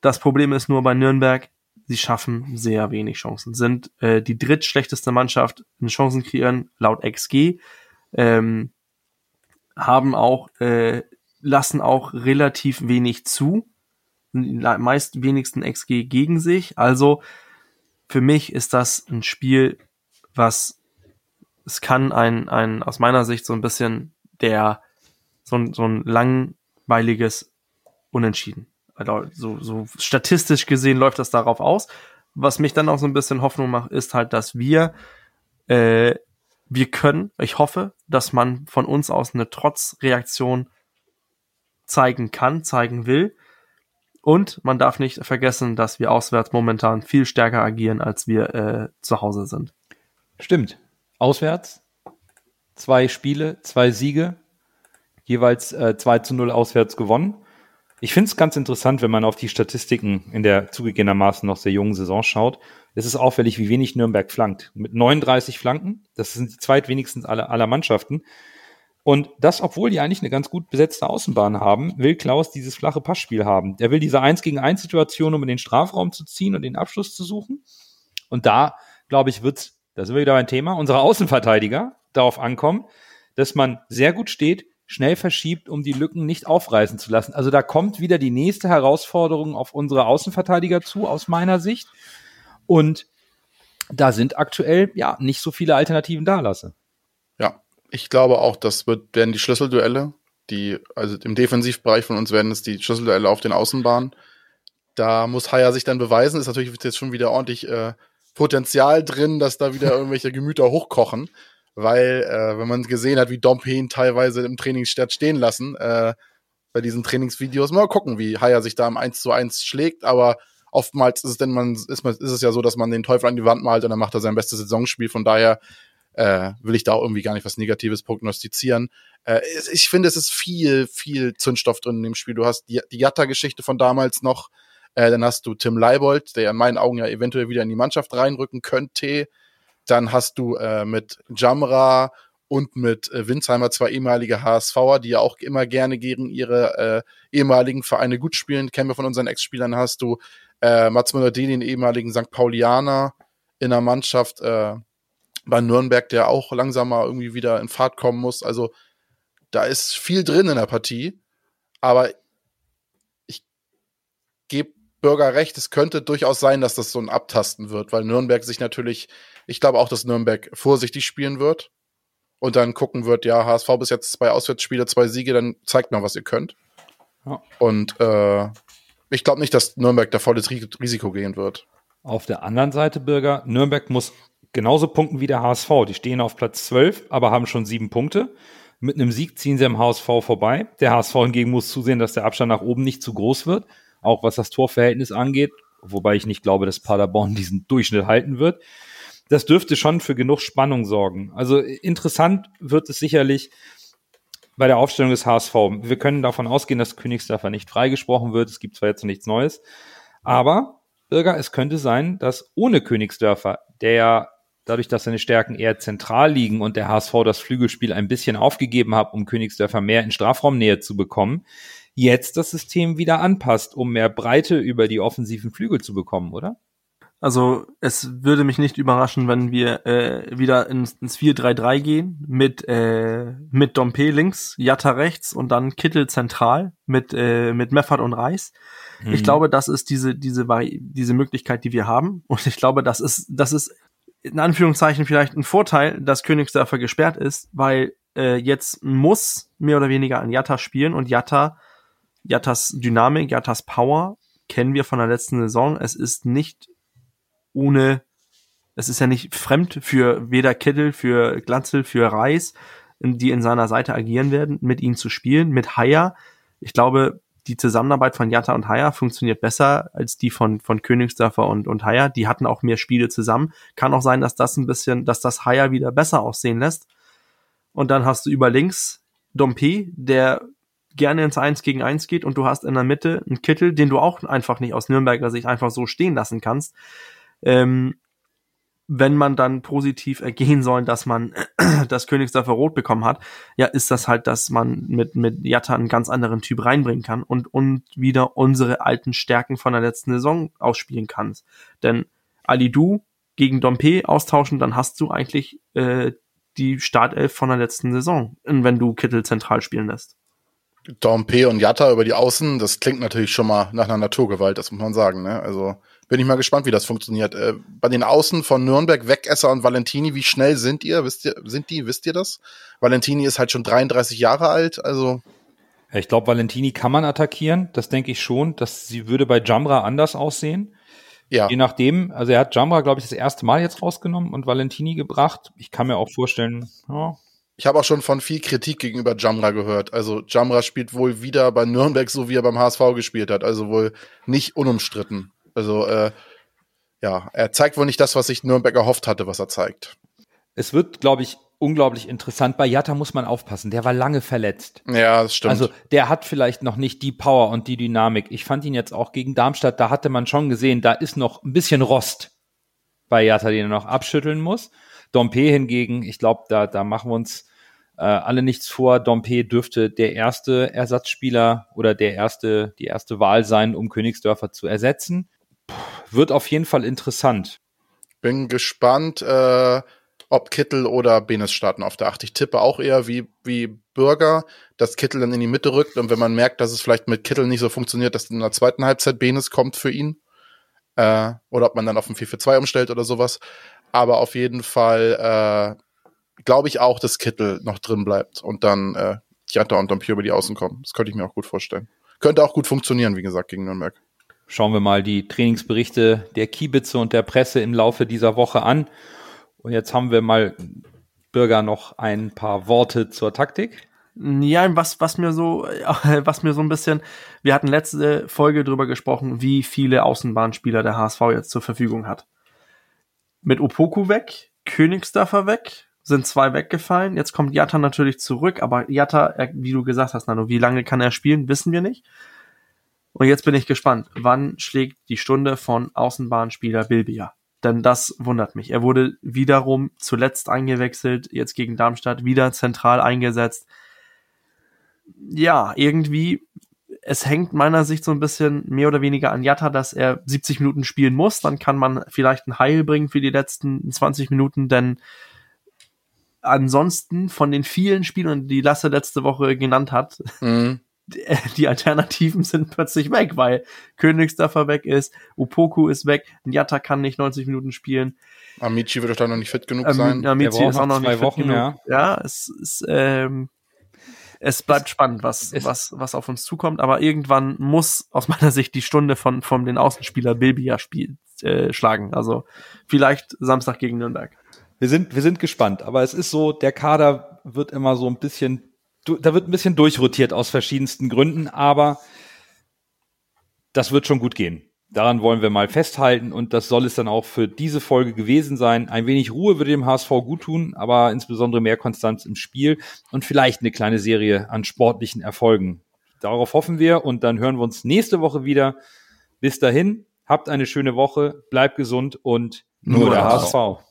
Das Problem ist nur bei Nürnberg, sie schaffen sehr wenig Chancen. Sind äh, die drittschlechteste Mannschaft in Chancen kreieren, laut XG. Ähm, haben auch, äh, lassen auch relativ wenig zu. Meist wenigsten XG gegen sich. Also für mich ist das ein Spiel, was es kann ein, ein aus meiner Sicht so ein bisschen der so ein, so ein langweiliges Unentschieden. Also so, so statistisch gesehen läuft das darauf aus. Was mich dann auch so ein bisschen Hoffnung macht, ist halt, dass wir äh, wir können, ich hoffe, dass man von uns aus eine Trotzreaktion zeigen kann, zeigen will. Und man darf nicht vergessen, dass wir auswärts momentan viel stärker agieren, als wir äh, zu Hause sind. Stimmt. Auswärts zwei Spiele, zwei Siege, jeweils äh, 2 zu 0 auswärts gewonnen. Ich finde es ganz interessant, wenn man auf die Statistiken in der zugegebenermaßen noch sehr jungen Saison schaut. Es ist auffällig, wie wenig Nürnberg flankt. Mit 39 Flanken, das sind die zweitwenigsten aller, aller Mannschaften. Und das, obwohl die eigentlich eine ganz gut besetzte Außenbahn haben, will Klaus dieses flache Passspiel haben. Der will diese 1 gegen 1 Situation, um in den Strafraum zu ziehen und den Abschluss zu suchen. Und da, glaube ich, wird da sind wir wieder beim Thema, unsere Außenverteidiger darauf ankommen, dass man sehr gut steht, schnell verschiebt, um die Lücken nicht aufreißen zu lassen. Also da kommt wieder die nächste Herausforderung auf unsere Außenverteidiger zu, aus meiner Sicht. Und da sind aktuell ja nicht so viele Alternativen da, Lasse. Ja, ich glaube auch, das wird, werden die Schlüsselduelle, die, also im Defensivbereich von uns werden es die Schlüsselduelle auf den Außenbahnen. Da muss Haya sich dann beweisen, ist natürlich jetzt schon wieder ordentlich äh, Potenzial drin, dass da wieder irgendwelche Gemüter hochkochen weil äh, wenn man gesehen hat, wie Dompe ihn teilweise im Trainingsstadt stehen lassen, äh, bei diesen Trainingsvideos, mal gucken, wie Haya sich da im 1 zu 1 schlägt, aber oftmals ist es denn man, ist, ist es ja so, dass man den Teufel an die Wand malt und dann macht er sein bestes Saisonspiel, von daher äh, will ich da auch irgendwie gar nicht was Negatives prognostizieren. Äh, ich finde, es ist viel, viel Zündstoff drin in dem Spiel. Du hast die, die Jatta-Geschichte von damals noch, äh, dann hast du Tim Leibold, der in meinen Augen ja eventuell wieder in die Mannschaft reinrücken könnte. Dann hast du äh, mit Jamra und mit äh, Winsheimer zwei ehemalige HSVer, die ja auch immer gerne gegen ihre äh, ehemaligen Vereine gut spielen. Kennen wir von unseren Ex-Spielern. Hast du äh, Mats Müller-Deli, den ehemaligen St. Paulianer in der Mannschaft äh, bei Nürnberg, der auch langsam mal irgendwie wieder in Fahrt kommen muss. Also da ist viel drin in der Partie. Aber ich gebe Bürger recht, es könnte durchaus sein, dass das so ein Abtasten wird, weil Nürnberg sich natürlich ich glaube auch, dass Nürnberg vorsichtig spielen wird und dann gucken wird, ja, HSV bis jetzt zwei Auswärtsspiele, zwei Siege, dann zeigt mal, was ihr könnt. Ja. Und äh, ich glaube nicht, dass Nürnberg da volles Risiko gehen wird. Auf der anderen Seite, Bürger, Nürnberg muss genauso punkten wie der HSV. Die stehen auf Platz 12, aber haben schon sieben Punkte. Mit einem Sieg ziehen sie am HSV vorbei. Der HSV hingegen muss zusehen, dass der Abstand nach oben nicht zu groß wird, auch was das Torverhältnis angeht, wobei ich nicht glaube, dass Paderborn diesen Durchschnitt halten wird. Das dürfte schon für genug Spannung sorgen. Also interessant wird es sicherlich bei der Aufstellung des HSV. Wir können davon ausgehen, dass Königsdörfer nicht freigesprochen wird. Es gibt zwar jetzt nichts Neues, aber Bürger, es könnte sein, dass ohne Königsdörfer, der dadurch, dass seine Stärken eher zentral liegen und der HSV das Flügelspiel ein bisschen aufgegeben hat, um Königsdörfer mehr in Strafraumnähe zu bekommen, jetzt das System wieder anpasst, um mehr Breite über die offensiven Flügel zu bekommen, oder? Also es würde mich nicht überraschen, wenn wir äh, wieder ins, ins 4-3-3 gehen mit äh, mit Dompe links, Jatta rechts und dann Kittel zentral mit äh, mit Meffert und Reis. Mhm. Ich glaube, das ist diese diese diese Möglichkeit, die wir haben und ich glaube, das ist das ist in Anführungszeichen vielleicht ein Vorteil, dass Königsdörfer gesperrt ist, weil äh, jetzt muss mehr oder weniger an Jatta spielen und Jatta Jattas Dynamik, Jattas Power kennen wir von der letzten Saison. Es ist nicht ohne, es ist ja nicht fremd für weder Kittel, für Glatzel, für Reis, die in seiner Seite agieren werden, mit ihm zu spielen, mit Haier. Ich glaube, die Zusammenarbeit von Jatta und Haier funktioniert besser als die von, von Königsdörfer und, und Haier. Die hatten auch mehr Spiele zusammen. Kann auch sein, dass das ein bisschen, dass das Haier wieder besser aussehen lässt. Und dann hast du über links Dompe, der gerne ins 1 gegen 1 geht und du hast in der Mitte einen Kittel, den du auch einfach nicht aus Nürnberger Sicht einfach so stehen lassen kannst ähm, wenn man dann positiv ergehen soll, dass man das Königsdörfer Rot bekommen hat, ja, ist das halt, dass man mit, mit Jatta einen ganz anderen Typ reinbringen kann und, und wieder unsere alten Stärken von der letzten Saison ausspielen kann. Denn Ali Du gegen Dompe austauschen, dann hast du eigentlich äh, die Startelf von der letzten Saison, wenn du Kittel zentral spielen lässt. Dompe und Jatta über die Außen, das klingt natürlich schon mal nach einer Naturgewalt, das muss man sagen. Ne? Also bin ich mal gespannt, wie das funktioniert. Äh, bei den Außen von Nürnberg, Wegesser und Valentini, wie schnell sind ihr? Wisst ihr, sind die? Wisst ihr das? Valentini ist halt schon 33 Jahre alt, also. Ich glaube, Valentini kann man attackieren. Das denke ich schon. dass sie würde bei Jamra anders aussehen. Ja. Je nachdem, also er hat Jamra, glaube ich, das erste Mal jetzt rausgenommen und Valentini gebracht. Ich kann mir auch vorstellen, ja. Ich habe auch schon von viel Kritik gegenüber Jamra gehört. Also Jamra spielt wohl wieder bei Nürnberg so, wie er beim HSV gespielt hat. Also wohl nicht unumstritten. Also äh, ja, er zeigt wohl nicht das, was ich Nürnberg erhofft hatte, was er zeigt. Es wird, glaube ich, unglaublich interessant. Bei Jatta muss man aufpassen. Der war lange verletzt. Ja, das stimmt. Also der hat vielleicht noch nicht die Power und die Dynamik. Ich fand ihn jetzt auch gegen Darmstadt, da hatte man schon gesehen, da ist noch ein bisschen Rost bei Jatta, den er noch abschütteln muss. Dompe hingegen, ich glaube, da, da machen wir uns äh, alle nichts vor. Dompe dürfte der erste Ersatzspieler oder der erste, die erste Wahl sein, um Königsdörfer zu ersetzen wird auf jeden Fall interessant. Bin gespannt, äh, ob Kittel oder Benes starten auf der 8. Ich tippe auch eher wie, wie Bürger, dass Kittel dann in die Mitte rückt und wenn man merkt, dass es vielleicht mit Kittel nicht so funktioniert, dass in der zweiten Halbzeit Benes kommt für ihn. Äh, oder ob man dann auf ein 4-4-2 umstellt oder sowas. Aber auf jeden Fall äh, glaube ich auch, dass Kittel noch drin bleibt und dann äh, Jatta und Dompier über die Außen kommen. Das könnte ich mir auch gut vorstellen. Könnte auch gut funktionieren, wie gesagt, gegen Nürnberg schauen wir mal die Trainingsberichte der Kiebitze und der Presse im Laufe dieser Woche an. Und jetzt haben wir mal, Bürger, noch ein paar Worte zur Taktik. Ja, was, was mir so, was mir so ein bisschen, wir hatten letzte Folge drüber gesprochen, wie viele Außenbahnspieler der HSV jetzt zur Verfügung hat. Mit Opoku weg, Königsdörfer weg, sind zwei weggefallen. Jetzt kommt Jatta natürlich zurück, aber Jatta, wie du gesagt hast, Nano, wie lange kann er spielen, wissen wir nicht. Und jetzt bin ich gespannt, wann schlägt die Stunde von Außenbahnspieler Bilbia? Denn das wundert mich. Er wurde wiederum zuletzt eingewechselt, jetzt gegen Darmstadt wieder zentral eingesetzt. Ja, irgendwie, es hängt meiner Sicht so ein bisschen mehr oder weniger an Jatta, dass er 70 Minuten spielen muss. Dann kann man vielleicht ein Heil bringen für die letzten 20 Minuten, denn ansonsten von den vielen Spielern, die Lasse letzte Woche genannt hat, mhm. die Alternativen sind plötzlich weg, weil Königsdörfer weg ist, Upoku ist weg, Njatta kann nicht 90 Minuten spielen. Amici wird doch da noch nicht fit genug ähm, sein. Amici ist auch noch nicht Wochen, fit genug. Ja, ja es ist, ähm, es bleibt es, spannend, was, was, was auf uns zukommt, aber irgendwann muss aus meiner Sicht die Stunde von, von den Außenspieler Bilbia spiel, äh, schlagen. Also vielleicht Samstag gegen Nürnberg. Wir sind, wir sind gespannt, aber es ist so, der Kader wird immer so ein bisschen da wird ein bisschen durchrotiert aus verschiedensten Gründen, aber das wird schon gut gehen. Daran wollen wir mal festhalten und das soll es dann auch für diese Folge gewesen sein. Ein wenig Ruhe würde dem HSV gut tun, aber insbesondere mehr Konstanz im Spiel und vielleicht eine kleine Serie an sportlichen Erfolgen. Darauf hoffen wir und dann hören wir uns nächste Woche wieder. Bis dahin, habt eine schöne Woche, bleibt gesund und nur, nur der HSV. HSV.